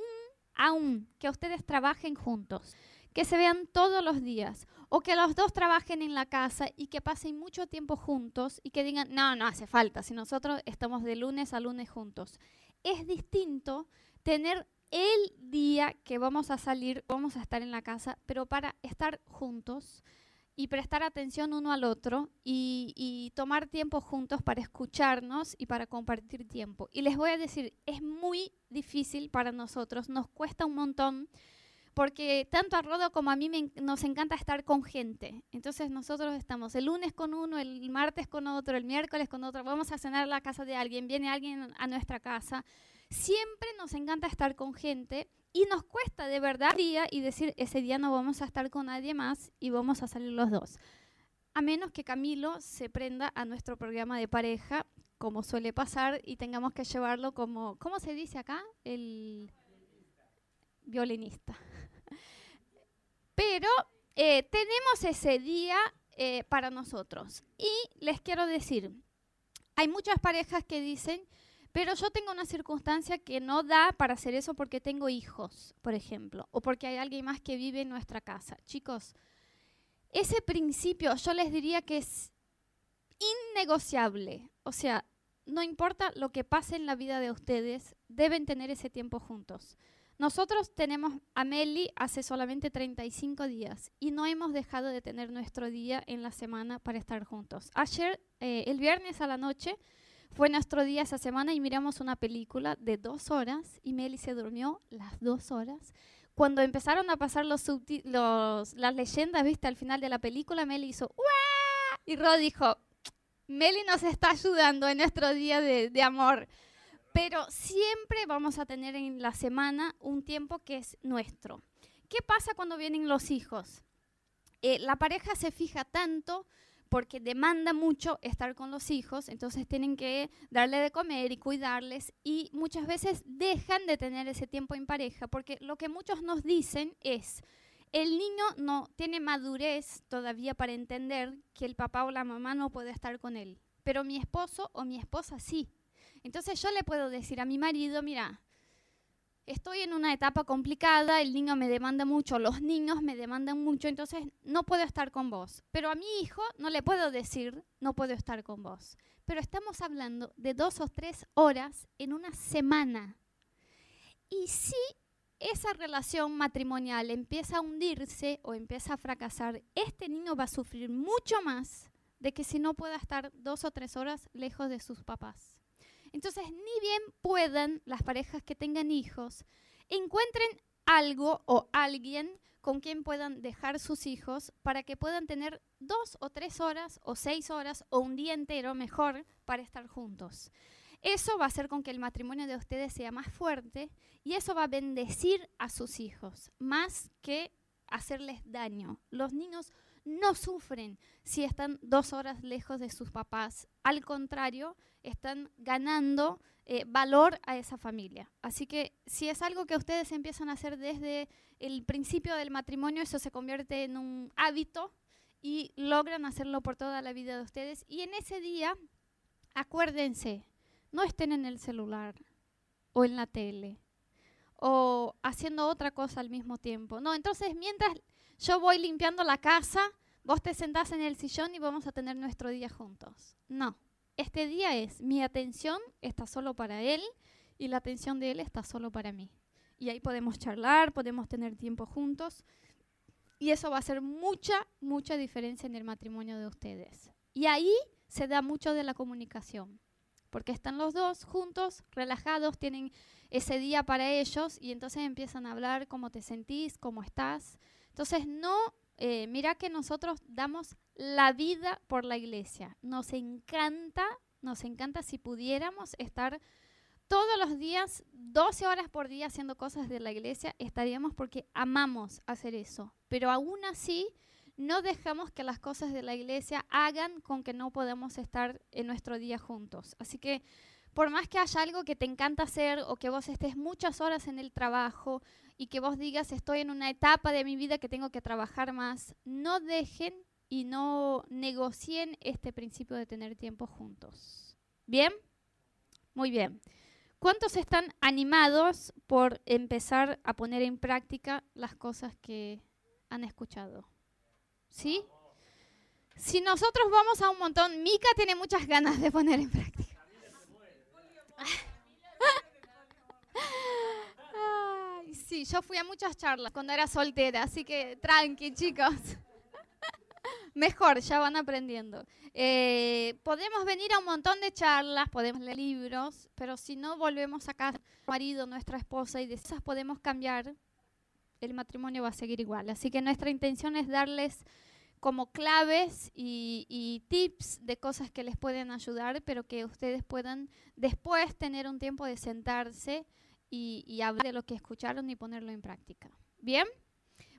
Speaker 2: aún que ustedes trabajen juntos, que se vean todos los días o que los dos trabajen en la casa y que pasen mucho tiempo juntos y que digan, no, no hace falta, si nosotros estamos de lunes a lunes juntos es distinto tener el día que vamos a salir, vamos a estar en la casa, pero para estar juntos y prestar atención uno al otro y, tomar tiempo juntos para escucharnos y para compartir tiempo. Y les voy a decir, es muy difícil para nosotros, nos cuesta un montón porque tanto a Rodo como a mí nos encanta estar con gente. Entonces nosotros estamos el lunes con uno, el martes con otro, el miércoles con otro, vamos a cenar a la casa de alguien, viene alguien a nuestra casa. Siempre nos encanta estar con gente y nos cuesta de verdad día y decir ese día no vamos a estar con nadie más y vamos a salir los dos. A menos que Camilo se prenda a nuestro programa de pareja como suele pasar, y tengamos que llevarlo como, ¿cómo se dice acá? El violinista. Pero eh, tenemos ese día eh, para nosotros. Y les quiero decir, hay muchas parejas que dicen, pero yo tengo una circunstancia que no da para hacer eso porque tengo hijos, por ejemplo, o porque hay alguien más que vive en nuestra casa. Chicos, ese principio yo les diría que es innegociable. O sea, no importa lo que pase en la vida de ustedes, deben tener ese tiempo juntos. Nosotros tenemos a Meli hace solamente 35 días y no hemos dejado de tener nuestro día en la semana para estar juntos. Ayer, eh, el viernes a la noche, fue nuestro día esa semana y miramos una película de dos horas y Meli se durmió las dos horas. Cuando empezaron a pasar los, los las leyendas, viste, al final de la película, Meli hizo ¡Uah! Y Rod dijo, Meli nos está ayudando en nuestro día de, de amor pero siempre vamos a tener en la semana un tiempo que es nuestro. ¿Qué pasa cuando vienen los hijos? Eh, la pareja se fija tanto porque demanda mucho estar con los hijos, entonces tienen que darle de comer y cuidarles y muchas veces dejan de tener ese tiempo en pareja porque lo que muchos nos dicen es, el niño no tiene madurez todavía para entender que el papá o la mamá no puede estar con él, pero mi esposo o mi esposa sí. Entonces yo le puedo decir a mi marido, mira, estoy en una etapa complicada, el niño me demanda mucho, los niños me demandan mucho, entonces no puedo estar con vos. Pero a mi hijo no le puedo decir, no puedo estar con vos. Pero estamos hablando de dos o tres horas en una semana. Y si esa relación matrimonial empieza a hundirse o empieza a fracasar, este niño va a sufrir mucho más de que si no pueda estar dos o tres horas lejos de sus papás. Entonces, ni bien puedan las parejas que tengan hijos, encuentren algo o alguien con quien puedan dejar sus hijos para que puedan tener dos o tres horas o seis horas o un día entero mejor para estar juntos. Eso va a hacer con que el matrimonio de ustedes sea más fuerte y eso va a bendecir a sus hijos más que hacerles daño. Los niños no sufren si están dos horas lejos de sus papás. Al contrario, están ganando eh, valor a esa familia. Así que si es algo que ustedes empiezan a hacer desde el principio del matrimonio, eso se convierte en un hábito y logran hacerlo por toda la vida de ustedes. Y en ese día, acuérdense, no estén en el celular o en la tele o haciendo otra cosa al mismo tiempo. No, entonces mientras yo voy limpiando la casa, vos te sentás en el sillón y vamos a tener nuestro día juntos. No, este día es mi atención está solo para él y la atención de él está solo para mí. Y ahí podemos charlar, podemos tener tiempo juntos y eso va a hacer mucha, mucha diferencia en el matrimonio de ustedes. Y ahí se da mucho de la comunicación, porque están los dos juntos, relajados, tienen ese día para ellos y entonces empiezan a hablar cómo te sentís, cómo estás. Entonces no eh, mira que nosotros damos la vida por la iglesia. Nos encanta, nos encanta si pudiéramos estar todos los días, 12 horas por día haciendo cosas de la iglesia, estaríamos porque amamos hacer eso. Pero aún así, no dejamos que las cosas de la iglesia hagan con que no podamos estar en nuestro día juntos. Así que por más que haya algo que te encanta hacer o que vos estés muchas horas en el trabajo y que vos digas estoy en una etapa de mi vida que tengo que trabajar más, no dejen y no negocien este principio de tener tiempo juntos. ¿Bien? Muy bien. ¿Cuántos están animados por empezar a poner en práctica las cosas que han escuchado? ¿Sí? Si nosotros vamos a un montón, Mika tiene muchas ganas de poner en práctica. [laughs] sí, yo fui a muchas charlas cuando era soltera, así que tranqui, chicos. [laughs] Mejor, ya van aprendiendo. Eh, podemos venir a un montón de charlas, podemos leer libros, pero si no volvemos a casa, marido, nuestra esposa, y de esas podemos cambiar, el matrimonio va a seguir igual. Así que nuestra intención es darles como claves y, tips de cosas que les pueden ayudar, pero que ustedes puedan después tener un tiempo de sentarse y, hablar de lo que escucharon y ponerlo en práctica. ¿Bien?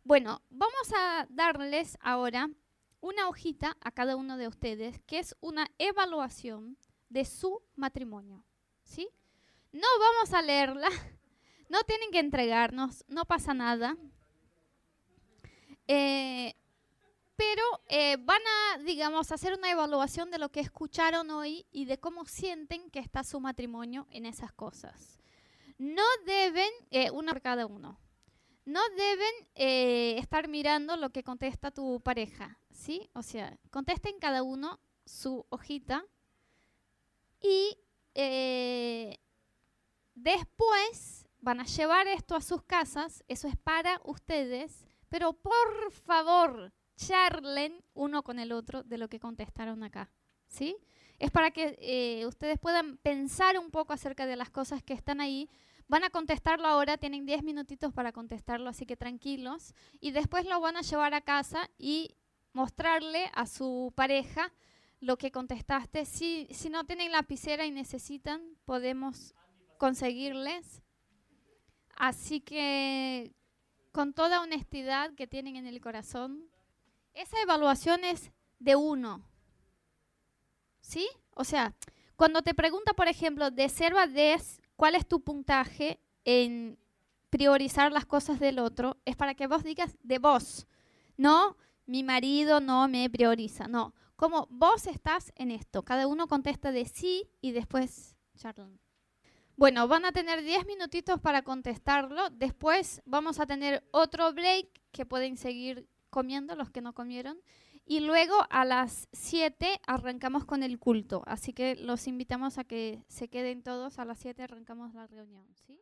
Speaker 2: Bueno, vamos a darles ahora una hojita a cada uno de ustedes, que es una evaluación de su matrimonio. ¿Sí? No vamos a leerla, [laughs] no tienen que entregarnos, no pasa nada. Eh, pero eh, van a, digamos, hacer una evaluación de lo que escucharon hoy y de cómo sienten que está su matrimonio en esas cosas. No deben, eh, por cada uno, no deben estar mirando lo que contesta tu pareja, ¿sí? O sea, contesten cada uno su hojita y después van a llevar esto a sus casas, eso es para ustedes, pero por favor, charlen uno con el otro de lo que contestaron acá, ¿sí? Es para que eh, ustedes puedan pensar un poco acerca de las cosas que están ahí. Van a contestarlo ahora, tienen 10 minutitos para contestarlo, así que tranquilos. Y después lo van a llevar a casa y mostrarle a su pareja lo que contestaste. Si, si no tienen lapicera y necesitan, podemos conseguirles. Así que con toda honestidad que tienen en el corazón, esa evaluación es de uno. ¿Sí? O sea, cuando te pregunta, por ejemplo, de 0 a 10, ¿cuál es tu puntaje en priorizar las cosas del otro? Es para que vos digas de vos. No, mi marido no me prioriza. No, como vos estás en esto. Cada uno contesta de sí y después charlan. Bueno, van a tener 10 minutitos para contestarlo. Después vamos a tener otro break que pueden seguir comiendo los que no comieron. Y luego a las 7 arrancamos con el culto. Así que los invitamos a que se queden todos. A las 7 arrancamos la reunión. ¿sí?